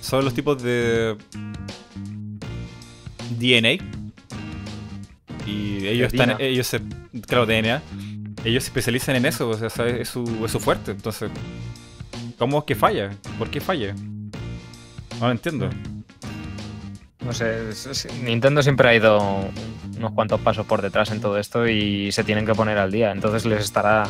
son los tipos de DNA. Y ellos están, ellos se, claro, DNA. Ellos se especializan en eso, o sea, es su, es su fuerte. Entonces, ¿cómo es que falla? ¿Por qué falla? No lo entiendo. No sé, Nintendo siempre ha ido unos cuantos pasos por detrás en todo esto y se tienen que poner al día. Entonces les estará,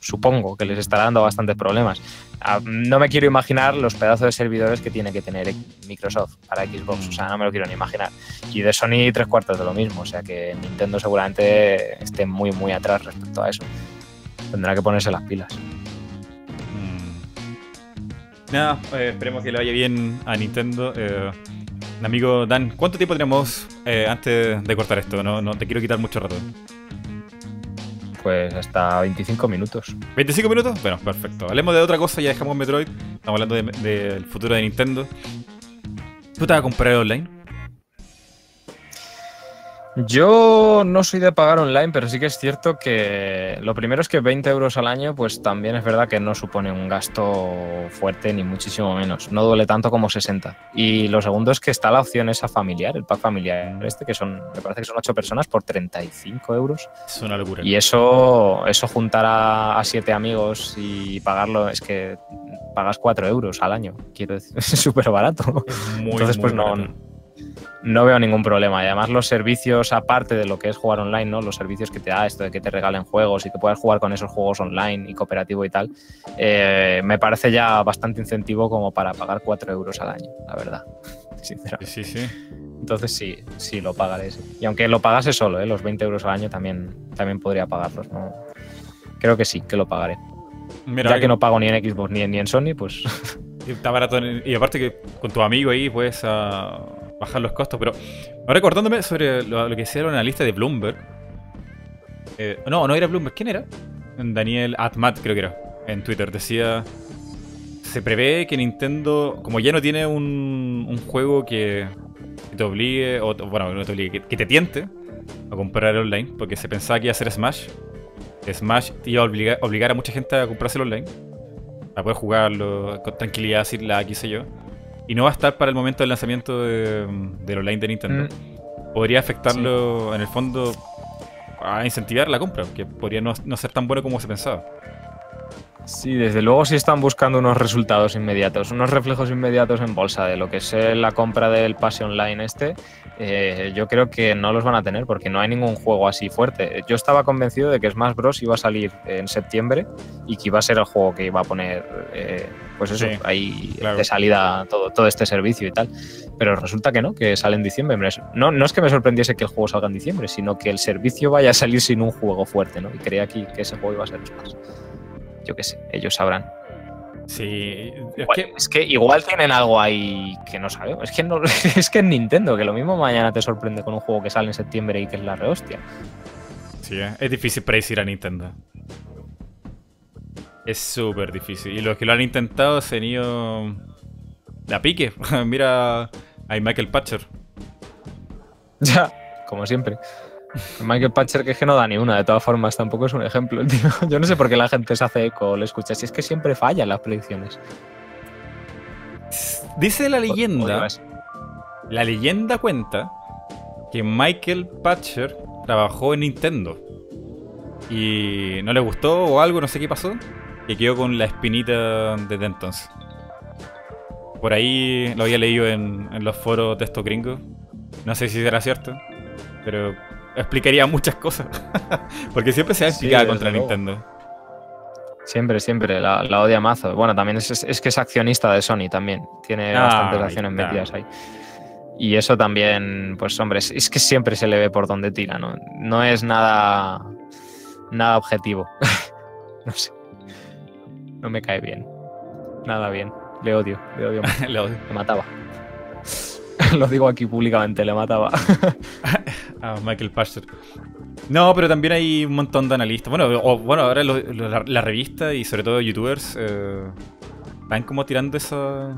supongo que les estará dando bastantes problemas. Ah, No me quiero imaginar los pedazos de servidores que tiene que tener Microsoft para Xbox. O sea, no me lo quiero ni imaginar. Y de Sony tres cuartos de lo mismo. O sea que Nintendo seguramente esté muy, muy atrás respecto a eso. Tendrá que ponerse las pilas. Nada, eh, esperemos que le vaya bien a Nintendo. Eh, amigo Dan, ¿cuánto tiempo tenemos eh, antes de cortar esto? No, no te quiero quitar mucho rato. Pues hasta 25 minutos. ¿25 minutos? Bueno, perfecto. Hablemos de otra cosa, ya dejamos Metroid. Estamos hablando de- del futuro de Nintendo. ¿Tú te vas a comprar online? Yo no soy de pagar online, pero sí que es cierto que lo primero es que 20 euros al año, pues también es verdad que no supone un gasto fuerte ni muchísimo menos. No duele tanto como 60. Y lo segundo es que está la opción esa familiar, el pack familiar este, que son, me parece que son 8 personas por 35 euros. Es una locura. Y eso, eso juntar a, a siete amigos y pagarlo, es que pagas 4 euros al año. Quiero decir, es súper barato. Muy, Entonces, muy pues barato. no veo ningún problema. Y además los servicios, aparte de lo que es jugar online, ¿no? Los servicios que te da esto de que te regalen juegos y que puedas jugar con esos juegos online y cooperativo y tal, eh, me parece ya bastante incentivo como para pagar 4 euros al año, la verdad. Sinceramente. Sí, sí. Entonces sí, sí lo pagaré. Y aunque lo pagase solo, ¿eh? los 20 euros al año también, también podría pagarlos. ¿no? Creo que sí, que lo pagaré. Mira, ya que no pago ni en Xbox ni en, ni en Sony, pues Está barato. Y aparte que con tu amigo ahí puedes ah, bajar los costos. Pero ahora recordándome sobre lo, que hicieron en la lista de Bloomberg. Eh, no, no era Bloomberg. ¿Quién era? Daniel Atmat creo que era. En Twitter decía... Se prevé que Nintendo, como ya no tiene un, un juego que, te obligue, o bueno, no te obligue, que, te tiente a comprar online, porque se pensaba que iba a ser Smash. Smash iba a obligar, obligar a mucha gente a comprárselo online para poder jugarlo con tranquilidad, sin la qué sé yo. Y no va a estar para el momento del lanzamiento de- del online de Nintendo. Mm. Podría afectarlo, en el fondo, a incentivar la compra, que podría no, no ser tan bueno como se pensaba. Sí, desde luego sí están buscando unos resultados inmediatos, unos reflejos inmediatos en bolsa de lo que es eh, la compra del pase online este. eh, yo creo que no los van a tener porque no hay ningún juego así fuerte. Yo estaba convencido de que Smash Bros. iba a salir en septiembre y que iba a ser el juego que iba a poner, eh, pues eso, Sí, ahí claro. de salida todo, todo este servicio y tal. Pero resulta que no, que sale en diciembre. No, no es que me sorprendiese que el juego salga en diciembre, sino que el servicio vaya a salir sin un juego fuerte, ¿no? Y creía aquí que ese juego iba a ser Smash. Yo qué sé, ellos sabrán. Sí, es que es que igual tienen algo ahí que no sabemos. Es que no, es que Nintendo, que lo mismo mañana te sorprende con un juego que sale en septiembre y que es la rehostia. sí, eh, es difícil predecir a Nintendo. Es súper difícil. Y los que lo han intentado se han ido de a pique. Mira a Michael Patcher. Ya, como siempre. Michael Patcher que es que no da ni una, de todas formas, tampoco es un ejemplo, tío. Yo no sé por qué la gente se hace eco, le escucha, si es que siempre fallan las predicciones. Dice la O- leyenda. o La leyenda cuenta que Michael Patcher trabajó en Nintendo y no le gustó o algo, no sé qué pasó, y quedó con la espinita desde entonces. Por ahí lo había leído en, en los foros de estos gringos. No sé si será cierto, pero explicaría muchas cosas. Porque siempre se ha explicado contra luego. Nintendo. Siempre, siempre, la, la odia mazo. Bueno, también es, es- es que es accionista de Sony también. Tiene Ah, bastantes acciones está. metidas ahí. Y eso también, pues hombre, es, es que siempre se le ve por donde tira, ¿no? No es nada, nada objetivo. no sé. No me cae bien. Nada bien. Le odio, le odio. Le odio. Me mataba. Lo digo aquí públicamente, le mataba. A Michael Pastor. No, pero también hay un montón de analistas. Bueno, o- bueno ahora lo- lo- la, la revista y sobre todo youtubers eh, van como tirando eso.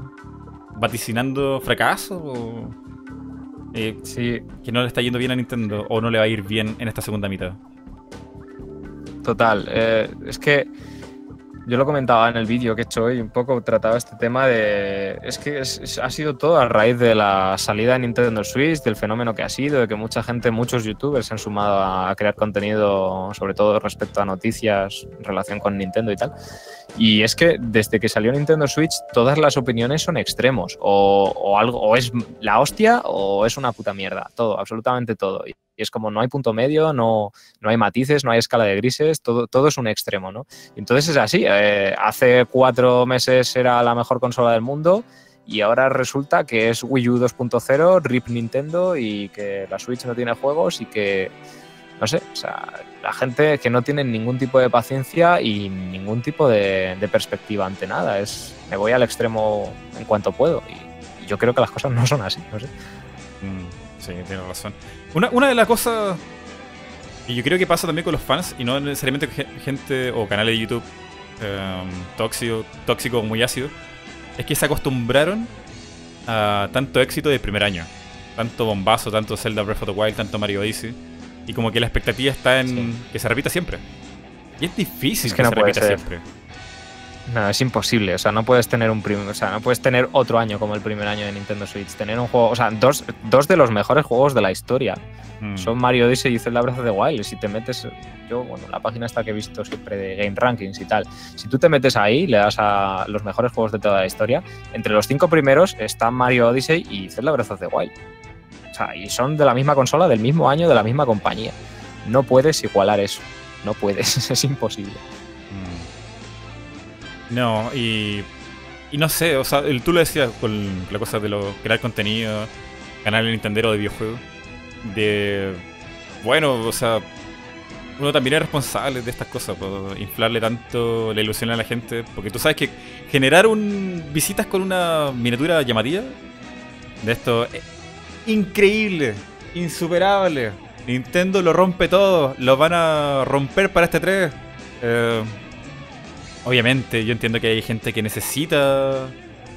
vaticinando fracaso o eh, Sí, que no le está yendo bien a Nintendo o no le va a ir bien en esta segunda mitad. total. Eh, es que yo lo comentaba en el vídeo que he hecho hoy, un poco trataba este tema de... Es que ha sido todo a raíz de la salida de Nintendo Switch, del fenómeno que ha sido, de que mucha gente, muchos youtubers se han sumado a crear contenido, sobre todo respecto a noticias en relación con Nintendo y tal. Y es que desde que salió Nintendo Switch, todas las opiniones son extremos. O, o algo, o es la hostia o es una puta mierda. Todo, absolutamente todo. Y es como no hay punto medio, no, no hay matices, no hay escala de grises, todo, todo es un extremo, ¿no? Entonces es así. eh, hace cuatro meses era la mejor consola del mundo y ahora resulta que es Wii U 2.0, RIP Nintendo y que la Switch no tiene juegos y que, no sé, o sea, la gente que no tiene ningún tipo de paciencia y ningún tipo de, perspectiva ante nada. Es, me voy al extremo en cuanto puedo y, y yo creo que las cosas no son así, no sé. Mm, sí, tienes razón. Una, una de las cosas que yo creo que pasa también con los fans, y no necesariamente gente o canales de YouTube eh, tóxico, tóxico o muy ácido, es que se acostumbraron a tanto éxito del primer año. Tanto bombazo, tanto Zelda Breath of the Wild, tanto Mario Odyssey. Y como que la expectativa está en Sí. que se repita siempre. Y es difícil Es que, que no se repita ser. siempre. No, es imposible. O sea, no puedes tener un prim- o sea, no puedes tener otro año como el primer año de Nintendo Switch. Tener un juego, o sea, dos, dos de los mejores juegos de la historia. Mm. Son Mario Odyssey y Zelda Breath of the Wild. Si te metes, yo, bueno, la página esta que he visto siempre de Game Rankings y tal. Si tú te metes ahí, le das a los mejores juegos de toda la historia. Entre los cinco primeros están Mario Odyssey y Zelda Breath of the Wild. O sea, y son de la misma consola, del mismo año, de la misma compañía. No puedes igualar eso. No puedes, es imposible. No, y, y no sé, o sea, el- tú lo decías con la cosa de lo, crear contenido, canal Nintendero de videojuegos, de, bueno, o sea, uno también es responsable de estas cosas, por inflarle tanto la ilusión a la gente, porque tú sabes que generar un visitas con una miniatura llamativa de esto es increíble, insuperable. Nintendo lo rompe todo, lo van a romper para este 3. Eh, obviamente, yo entiendo que hay gente que necesita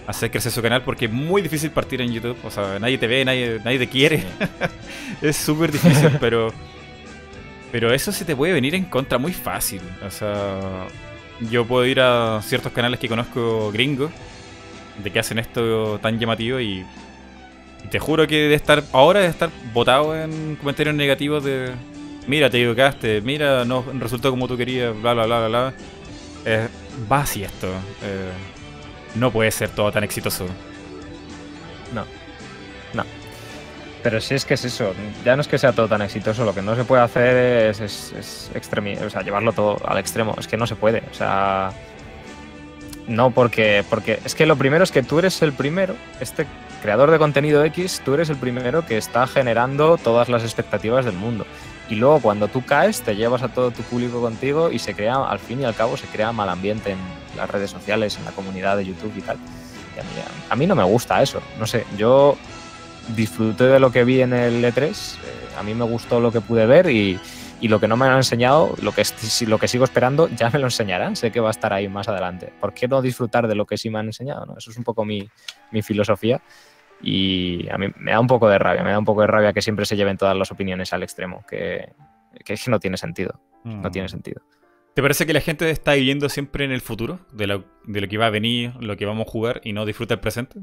hacer crecer su canal porque es muy difícil partir en YouTube. O sea, nadie te ve, nadie, nadie te quiere. es súper difícil, pero. Pero eso se te puede venir en contra muy fácil. O sea, yo puedo ir a ciertos canales que conozco gringos de que hacen esto tan llamativo y, y te juro que de estar ahora de estar botado en comentarios negativos de mira te equivocaste, mira no resultó como tú querías, bla bla bla bla bla. Eh, va así esto. eh, no puede ser todo tan exitoso. Pero si es que es eso, ya no es que sea todo tan exitoso, lo que no se puede hacer es, es, o sea, llevarlo todo al extremo, es que no se puede, o sea, no porque, porque es que lo primero es que tú eres el primero, este creador de contenido X, tú eres el primero que está generando todas las expectativas del mundo. Y luego cuando tú caes, te llevas a todo tu público contigo y se crea, al fin y al cabo, se crea mal ambiente en las redes sociales, en la comunidad de YouTube y tal. A mí, no me gusta eso, no sé, yo disfruté de lo que vi en el E3. eh, a mí me gustó lo que pude ver y, y lo que no me han enseñado, lo que, lo que sigo esperando, ya me lo enseñarán. Sé que va a estar ahí más adelante. ¿Por qué no disfrutar de lo que sí me han enseñado? no? Eso es un poco mi, mi filosofía. Y a mí me da un poco de rabia, me da un poco de rabia que siempre se lleven todas las opiniones al extremo, que, que es que no tiene sentido, no tiene sentido. ¿Te parece que la gente está viviendo siempre en el futuro? De lo, de lo que va a venir, lo que vamos a jugar y no disfruta el presente?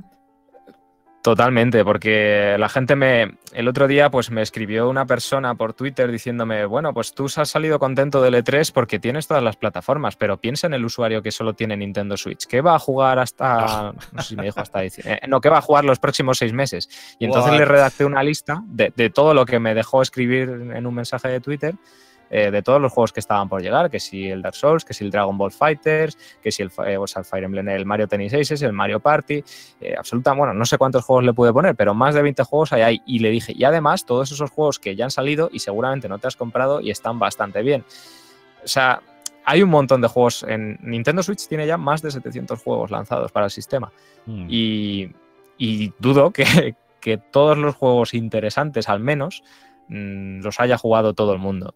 Totalmente, porque la gente me. El otro día, pues me escribió una persona por Twitter diciéndome: Bueno, pues tú has salido contento del E3 porque tienes todas las plataformas, pero piensa en el usuario que solo tiene Nintendo Switch. ¿Qué va a jugar hasta. No sé si me dijo hasta diciembre. No, ¿qué va a jugar los próximos seis meses? Y entonces What? le redacté una lista de, de todo lo que me dejó escribir en un mensaje de Twitter. Eh, de todos los juegos que estaban por llegar, que si el Dark Souls, que si el Dragon Ball Fighters, que si el, eh, o sea, el Fire Emblem, el Mario Tennis Aces, el Mario Party, eh, absoluta, bueno, no sé cuántos juegos le pude poner, pero más de 20 juegos hay ahí. Y le dije, y además todos esos juegos que ya han salido y seguramente no te has comprado y están bastante bien. O sea, hay un montón de juegos en Nintendo Switch tiene ya más de 700 juegos lanzados para el sistema Mm. y, y dudo que, que todos los juegos interesantes al menos mm, los haya jugado todo el mundo.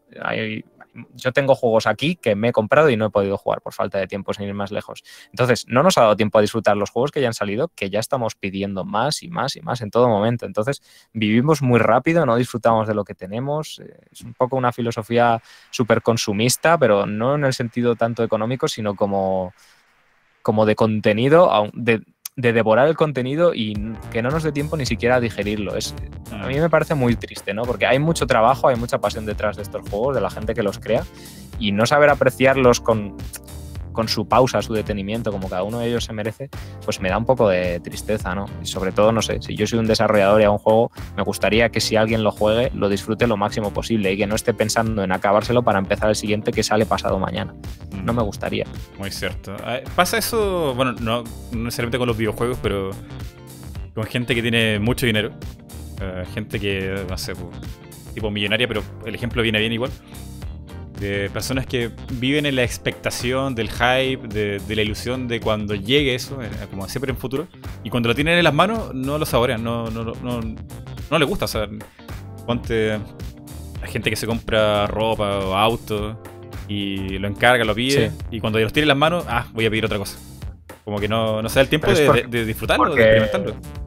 Yo tengo juegos aquí que me he comprado y no he podido jugar por falta de tiempo sin ir más lejos. Entonces, no nos ha dado tiempo a disfrutar los juegos que ya han salido, que ya estamos pidiendo más y más y más en todo momento. Entonces, vivimos muy rápido, no disfrutamos de lo que tenemos. Eh, Es un poco una filosofía súper consumista, pero no en el sentido tanto económico, sino como, como de contenido, de, de devorar el contenido y que no nos dé tiempo ni siquiera a digerirlo. Es, a mí me parece muy triste, ¿no? Porque hay mucho trabajo, hay mucha pasión detrás de estos juegos, de la gente que los crea, y no saber apreciarlos con, con su pausa, su detenimiento, como cada uno de ellos se merece, pues me da un poco de tristeza, ¿no? Y sobre todo, no sé, si yo soy un desarrollador y a un juego, me gustaría que si alguien lo juegue, lo disfrute lo máximo posible y que no esté pensando en acabárselo para empezar el siguiente que sale pasado mañana. No me gustaría. Muy cierto. Ah, Pasa eso, bueno, no, no necesariamente con los videojuegos, pero con gente que tiene mucho dinero. Eh, gente que, no sé, pues, tipo millonaria, pero el ejemplo viene bien igual. De personas que viven en la expectación del hype, de, de la ilusión de cuando llegue eso, eh, como siempre en futuro. Y cuando lo tienen en las manos, no lo saborean, no, no, no, no, no les gusta. O sea, ponte la gente que se compra ropa o auto y lo encarga, lo pide, Sí. y cuando los tiene en las manos, ah, voy a pedir otra cosa. Como que no, no se da el tiempo de, porque- de- de disfrutarlo, porque- de experimentarlo.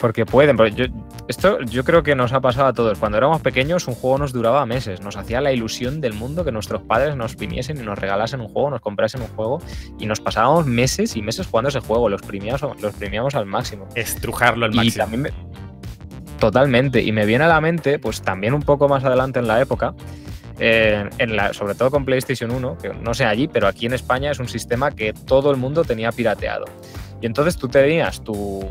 Porque pueden, yo, esto yo creo que nos ha pasado a todos. Cuando éramos pequeños, un juego nos duraba meses. Nos hacía la ilusión del mundo que nuestros padres nos viniesen y nos regalasen un juego, nos comprasen un juego. Y nos pasábamos meses y meses jugando ese juego. Los exprimíamos, los al máximo. Estrujarlo al Y máximo. también me- Totalmente. Y me viene a la mente, pues también un poco más adelante en la época, eh, en la, sobre todo con PlayStation 1, que no sé allí, pero aquí en España es un sistema que todo el mundo tenía pirateado. Y entonces tú tenías tu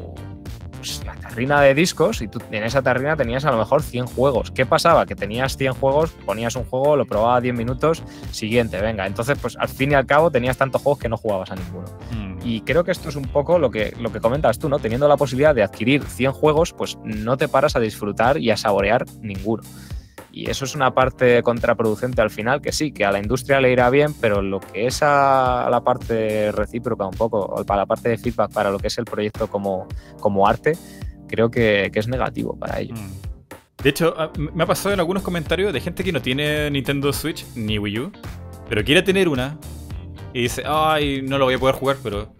pues, la tarrina de discos y tú en esa tarrina tenías a lo mejor 100 juegos. ¿Qué pasaba? Que tenías 100 juegos, ponías un juego, lo probaba 10 minutos, siguiente, venga. Entonces, pues al fin y al cabo tenías tantos juegos que no jugabas a ninguno. Mm. Y creo que esto es un poco lo que, lo que comentas tú, ¿no? Teniendo la posibilidad de adquirir 100 juegos, pues no te paras a disfrutar y a saborear ninguno. Y eso es una parte contraproducente al final, que sí, que a la industria le irá bien, pero lo que es a la parte recíproca un poco, o para la parte de feedback, para lo que es el proyecto como, como arte, creo que, que es negativo para ellos. Mm. De hecho, ah, me ha pasado en algunos comentarios de gente que no tiene Nintendo Switch ni Wii U, pero quiere tener una y dice, ay, no lo voy a poder jugar, pero.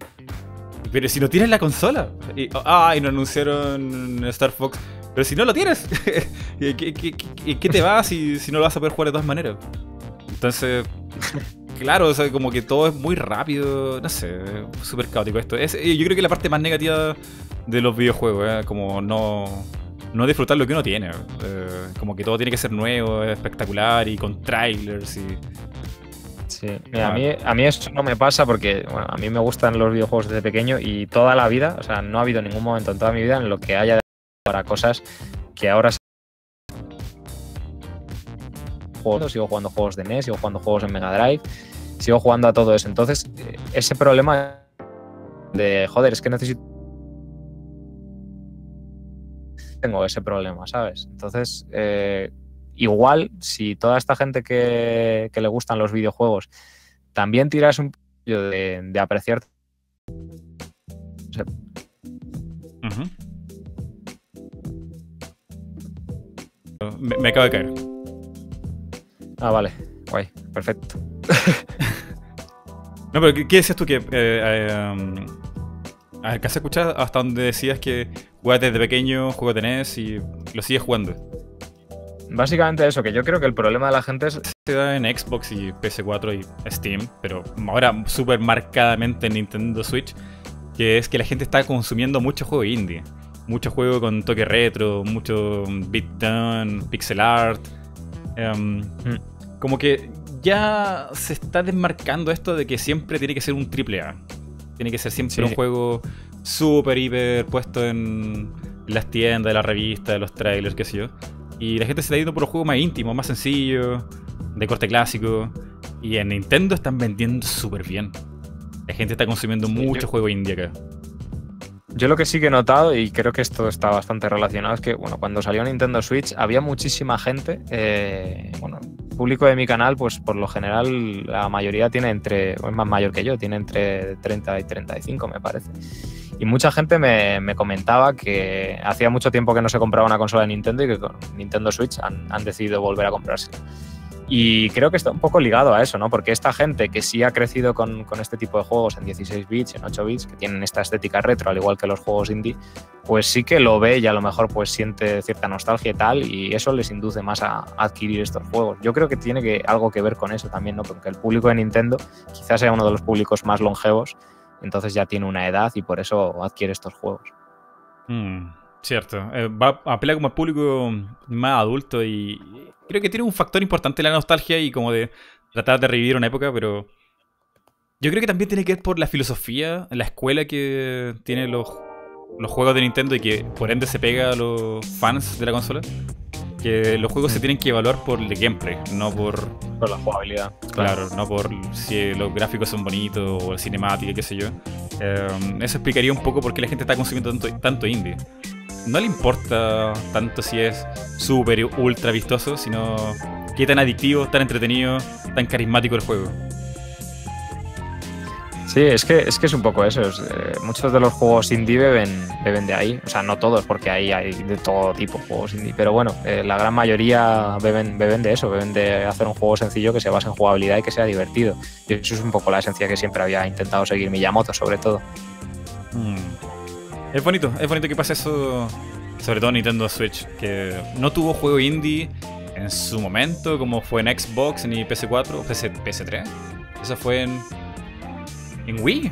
Pero si no tienes la consola, y, ay, no anunciaron Star Fox, pero si no lo tienes, ¿qué, qué, qué- qué- qué te va si, si no lo vas a poder jugar de todas maneras? Entonces, claro, o sea, como que todo es muy rápido, no sé, súper caótico esto. Es, eh, yo creo que la parte más negativa de los videojuegos, ¿eh? como no, no disfrutar lo que uno tiene. eh, como que todo tiene que ser nuevo, espectacular y con trailers y... Sí, mira, a, mí, a mí eso no me pasa porque bueno, a mí me gustan los videojuegos desde pequeño y toda la vida, o sea, no ha habido ningún momento en toda mi vida en lo que haya para cosas que ahora sigo jugando juegos de NES, sigo jugando juegos en Mega Drive, sigo jugando a todo eso. Entonces, eh, ese problema de joder, es que necesito tengo ese problema, ¿sabes? Entonces, eh, igual, si toda esta gente que, le gustan los videojuegos también tiras un de, de apreciar. Uh. Me, me, acabo de caer. Ah, vale, guay, perfecto. no, pero ¿qué, qué decías tú que... Eh, eh, um, alcancé a escuchar hasta donde decías que jugabas desde pequeño, juegos de NES y lo sigues jugando. Básicamente eso, que yo creo que el problema de la gente es... Se da en Xbox y PS4 y Steam, pero ahora súper marcadamente en Nintendo Switch, que es que la gente está consumiendo mucho juego indie. Mucho juego con toque retro, mucho beat down, pixel art. Um, mm. Como que ya se está desmarcando esto de que siempre tiene que ser un triple A. Tiene que ser siempre sí, un sí. juego súper, hiper puesto en las tiendas, de las revistas, de los trailers, qué sé yo. Y la gente se está yendo por los juegos más íntimos, más sencillos, de corte clásico. Y en Nintendo están vendiendo súper bien. La gente está consumiendo Sí, mucho yo- juego indie acá. Yo lo que sí que he notado, y creo que esto está bastante relacionado, es que bueno, cuando salió Nintendo Switch había muchísima gente. eh, bueno, público de mi canal, pues por lo general la mayoría tiene entre, es más mayor que yo, tiene entre 30 y 35, me parece. Y mucha gente me, me comentaba que hacía mucho tiempo que no se compraba una consola de Nintendo y que con Nintendo Switch han, han decidido volver a comprarse. Y creo que está un poco ligado a eso, ¿no? Porque esta gente que sí ha crecido con, este tipo de juegos en 16 bits, en 8 bits, que tienen esta estética retro, al igual que los juegos indie, pues sí que lo ve y a lo mejor pues siente cierta nostalgia y tal, y eso les induce más a, adquirir estos juegos. Yo creo que tiene algo que ver con eso también, ¿no? Porque el público de Nintendo quizás sea uno de los públicos más longevos, entonces ya tiene una edad y por eso adquiere estos juegos. Mm, cierto. Eh, va apela como al público más adulto y creo que tiene un factor importante la nostalgia y como de tratar de revivir una época, pero yo creo que también tiene que ver por la filosofía, la escuela que tienen los, los juegos de Nintendo y que por ende se pega a los fans de la consola. Que los juegos se tienen que evaluar por el gameplay, no por Por la jugabilidad. Claro, no por si los gráficos son bonitos o la cinemática, qué sé yo. Eh, eso explicaría un poco por qué la gente está consumiendo tanto, tanto indie. No le importa tanto si es súper ultra vistoso, sino qué tan adictivo, tan entretenido, tan carismático el juego. Sí, es que, es que es un poco eso. es, eh, muchos de los juegos indie beben, beben de ahí. O sea, no todos, porque ahí hay de todo tipo de juegos indie. Pero bueno, eh, la gran mayoría beben, beben de eso, beben de hacer un juego sencillo que se base en jugabilidad y que sea divertido. Y eso es un poco la esencia que siempre había intentado seguir Miyamoto, sobre todo. Mm. Es bonito, es bonito que pase eso, sobre todo en Nintendo Switch, que no tuvo juego indie en su momento, como fue en Xbox, ni PS4, PS, PS3. Eso fue en, en Wii.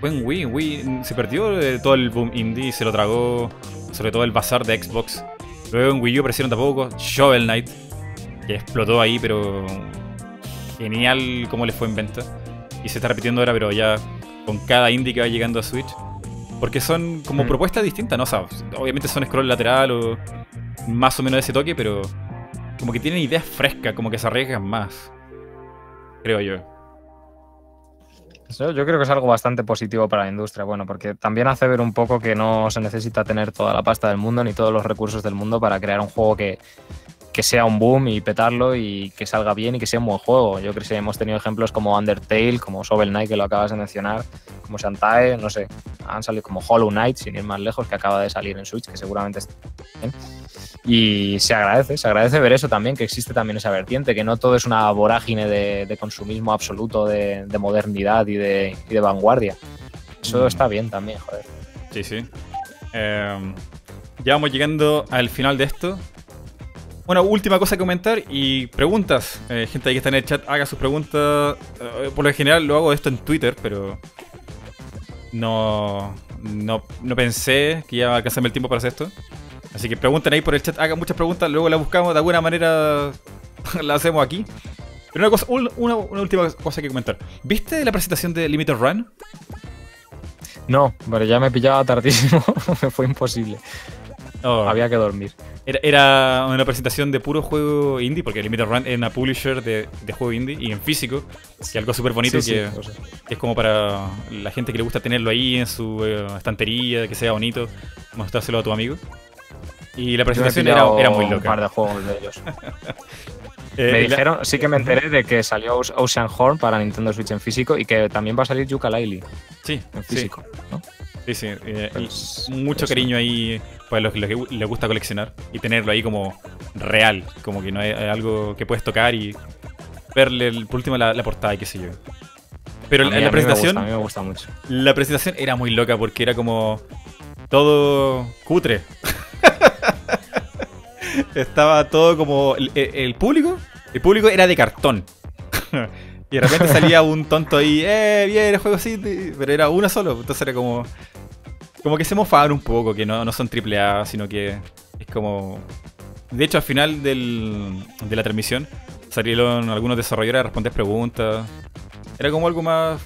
Fue en Wii, Wii se perdió eh, todo el boom indie, se lo tragó, sobre todo el bazar de Xbox. Luego en Wii U aparecieron tampoco Shovel Knight, que explotó ahí, pero genial cómo le fue en venta. Y se está repitiendo ahora, pero ya con cada indie que va llegando a Switch. Porque son como Mm. propuestas distintas, ¿no? O sea, obviamente son scroll lateral o más o menos de ese toque, pero como que tienen ideas frescas, como que se arriesgan más. Creo yo. Yo creo que es algo bastante positivo para la industria, bueno, porque también hace ver un poco que no se necesita tener toda la pasta del mundo ni todos los recursos del mundo para crear un juego que, que sea un boom y petarlo y que salga bien y que sea un buen juego. Yo creo que hemos tenido ejemplos como Undertale, como Shovel Knight, que lo acabas de mencionar, como Shantae, no sé, han salido como Hollow Knight, sin ir más lejos, que acaba de salir en Switch, que seguramente está bien. Y se agradece, se agradece ver eso también, que existe también esa vertiente, que no todo es una vorágine de, de consumismo absoluto, de, de modernidad y de, y de vanguardia. Eso Mm. está bien también, joder. Sí, sí. Eh, ya vamos llegando al final de esto. Bueno, última cosa que comentar y preguntas. Eh, gente ahí que está en el chat, haga sus preguntas. Eh, por lo general lo hago esto en Twitter, pero no, no, no pensé que iba a alcanzarme el tiempo para hacer esto. Así que pregunten ahí por el chat, hagan muchas preguntas, luego las buscamos de alguna manera, las hacemos aquí. Pero una, cosa, un- una, una última cosa que comentar. ¿Viste la presentación de Limited Run? No, pero ya me pillaba tardísimo, me fue imposible. Oh. Había que dormir. Era, era una presentación de puro juego indie, porque Limited Run es una publisher de, de juego indie y en físico, que algo súper bonito Sí, sí, que, lo sé. que es como para la gente que le gusta tenerlo ahí en su eh, estantería, que sea bonito, mostrárselo a tu amigo. Y la presentación era, era muy Un par loca. de juegos de ellos. Eh, me la- dijeron, sí que me enteré de que salió Oce- Ocean Horn para Nintendo Switch en físico y que también va a salir Yooka-Laylee Sí, en sí, físico. ¿no? Sí, sí, eh, Pues, mucho cariño ahí para los, los que les gusta coleccionar y tenerlo ahí como real, como que no es, es algo que puedes tocar y verle el- por último la, la portada y qué sé yo. Pero mí- la a mí me gusta, presentación... a mí me gusta mucho. La presentación era muy loca porque era como todo cutre. Estaba todo como el, público, el público era de cartón. y de repente salía un tonto ahí, eh, bien, el juego así, pero era uno solo, entonces era como como que se mofaban un poco, que no, no son triple A, sino que es como de hecho al final del, de la transmisión salieron algunos desarrolladores a responder preguntas. Era como algo más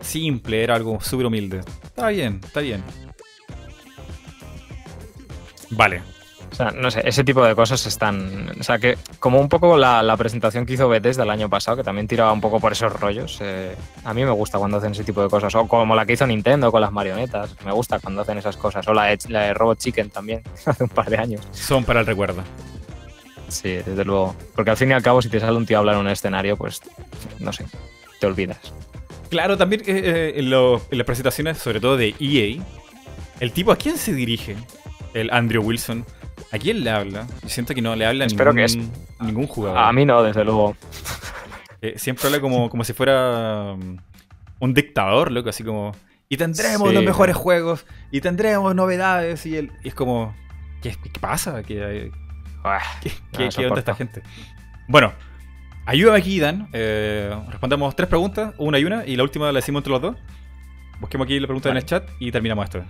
simple, era algo súper humilde. Está bien, está bien. Vale. O sea, no sé, ese tipo de cosas están. O sea, que como un poco la, la presentación que hizo Bethesda el año pasado, que también tiraba un poco por esos rollos. eh, a mí me gusta cuando hacen ese tipo de cosas. O como la que hizo Nintendo con las marionetas. Me gusta cuando hacen esas cosas. O la de, la de Robot Chicken también, hace un par de años. Son para el recuerdo. Sí, desde luego. Porque al fin y al cabo, si te sale un tío a hablar en un escenario, pues no sé, te olvidas. Claro, también eh, eh, en, lo- en las presentaciones, sobre todo de EA, el tipo a quién se dirige, el Andrew Wilson, ¿a quién le habla? Yo siento que no le habla a Espero ningún, que ningún jugador. A mí no, desde luego. Eh, siempre habla como, como si fuera um, un dictador, loco, así como. Y tendremos Sí. los mejores juegos, y tendremos novedades, y, el, y es como. ¿Qué, qué pasa? ¿Qué, Uah, qué, No qué- onda esta gente? Bueno, ayúdame aquí, Dan. Eh, respondamos tres preguntas, una y una, y la última la decimos entre los dos. Busquemos aquí la pregunta en el chat y terminamos esto.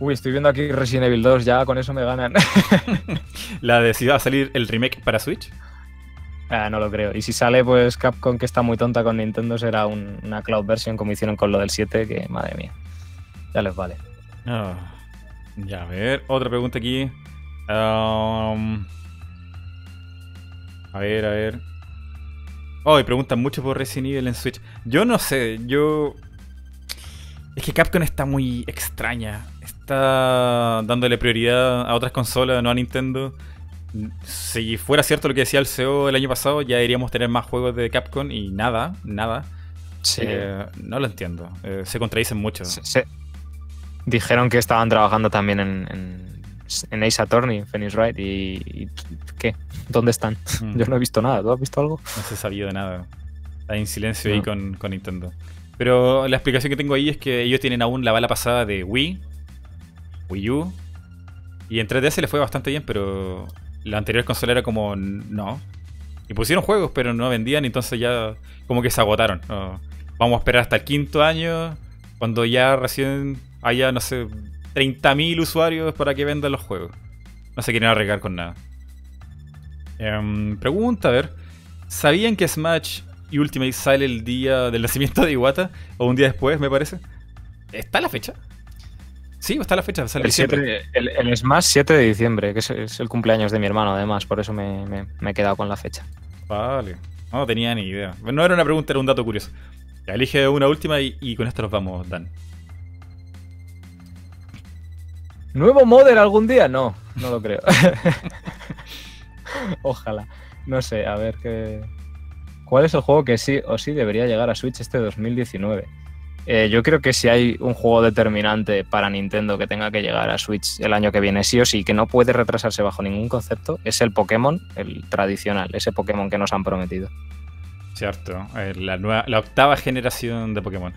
Uy, estoy viendo aquí Resident Evil 2, ya con eso me ganan. La de si va a salir el remake para Switch. Ah, no lo creo. Y si sale, pues Capcom, que está muy tonta con Nintendo, será un- una cloud version como hicieron con lo del 7, que madre mía. Ya les vale. Ah, ya, a ver, otra pregunta aquí. Um, a ver, a ver. Oh, y preguntan mucho por Resident Evil en Switch. Yo no sé, yo. Es que Capcom está muy extraña. Está dándole prioridad a otras consolas, no a Nintendo. Si fuera cierto lo que decía el CEO el año pasado, ya deberíamos tener más juegos de Capcom y nada, nada. Sí. Eh, no lo entiendo. Eh, se contradicen mucho. Se- se- Dijeron que estaban trabajando también en, en, en Ace Attorney, Phoenix Wright, y, y ¿qué? ¿Dónde están? Mm. Yo no he visto nada. ¿Tú has visto algo? No se sabía de nada. Está en silencio ahí con, con Nintendo. Pero la explicación que tengo ahí es que ellos tienen aún la bala pasada de Wii, Wii U. Y en 3DS le fue bastante bien, pero la anterior consola era como no. Y pusieron juegos, pero no vendían, entonces ya como que se agotaron. Vamos a esperar hasta el quinto año, cuando ya recién haya, no sé, 30.000 usuarios para que vendan los juegos. No se quieren arriesgar con nada. Em, pregunta, a ver. ¿Sabían que Smash y Ultimate sale el día del nacimiento de Iwata? O un día después, me parece. ¿Está la fecha? Sí, está la fecha, sale El, diciembre. 7, el, el Smash 7 de diciembre, que es, es el cumpleaños de mi hermano, además. Por eso me, me- me he quedado con la fecha. Vale. No tenía ni idea. No era una pregunta, era un dato curioso. Ya elige una última y, y con esto nos vamos, Dan. ¿Nuevo modder algún día? No, no lo creo. Ojalá. No sé, a ver qué. ¿Cuál es el juego que sí o sí debería llegar a Switch este 2019? Eh, yo creo que si hay un juego determinante para Nintendo que tenga que llegar a Switch el año que viene, sí o sí, que no puede retrasarse bajo ningún concepto, es el Pokémon, el tradicional, ese Pokémon que nos han prometido. Cierto. eh, La, nueva, la octava generación de Pokémon.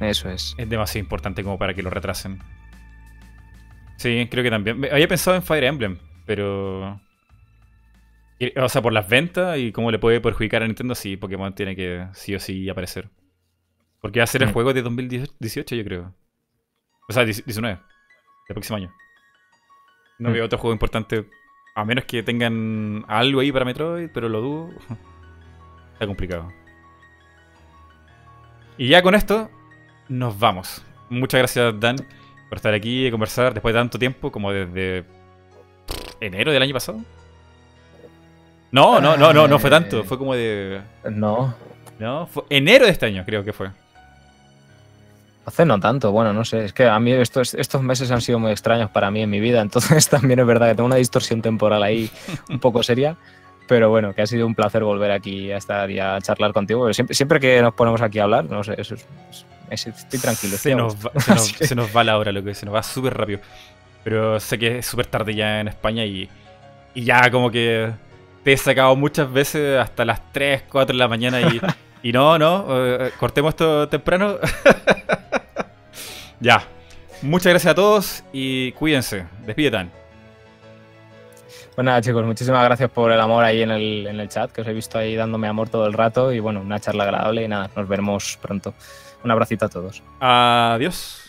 Eso es. Es demasiado importante como para que lo retrasen. Sí, creo que también. Había pensado en Fire Emblem, pero. O sea, por las ventas y cómo le puede perjudicar a Nintendo, sí, Pokémon tiene que sí o sí aparecer. Porque va a ser el Mm. juego de 2018, yo creo. O sea, 19, el próximo año. No Mm. veo otro juego importante, a menos que tengan algo ahí para Metroid, pero lo dudo. Está complicado. Y ya con esto, nos vamos. Muchas gracias, Dan, por estar aquí y conversar después de tanto tiempo, como desde enero del año pasado. No, no, no, no, no fue tanto. Fue como de. No, No, fue enero de este año, creo que fue. Hace no tanto, bueno, no sé, es que a mí estos, estos meses han sido muy extraños para mí en mi vida, entonces también es verdad que tengo una distorsión temporal ahí un poco seria, pero bueno, que ha sido un placer volver aquí a estar y a charlar contigo, siempre, siempre que nos ponemos aquí a hablar, no sé, es, es- estoy tranquilo. estoy Se nos, va, se, nos, se nos va la hora, lo que se nos va súper rápido. Pero sé que es súper tarde ya en España y, y ya como que te he sacado muchas veces hasta las 3, 4 de la mañana y, y no, no, eh, cortemos esto temprano. ya. Muchas gracias a todos y cuídense. Despide tan. Pues nada, chicos, muchísimas gracias por el amor ahí en el, en el chat, que os he visto ahí dándome amor todo el rato y bueno, una charla agradable y nada, nos veremos pronto. Un abracito a todos. Adiós.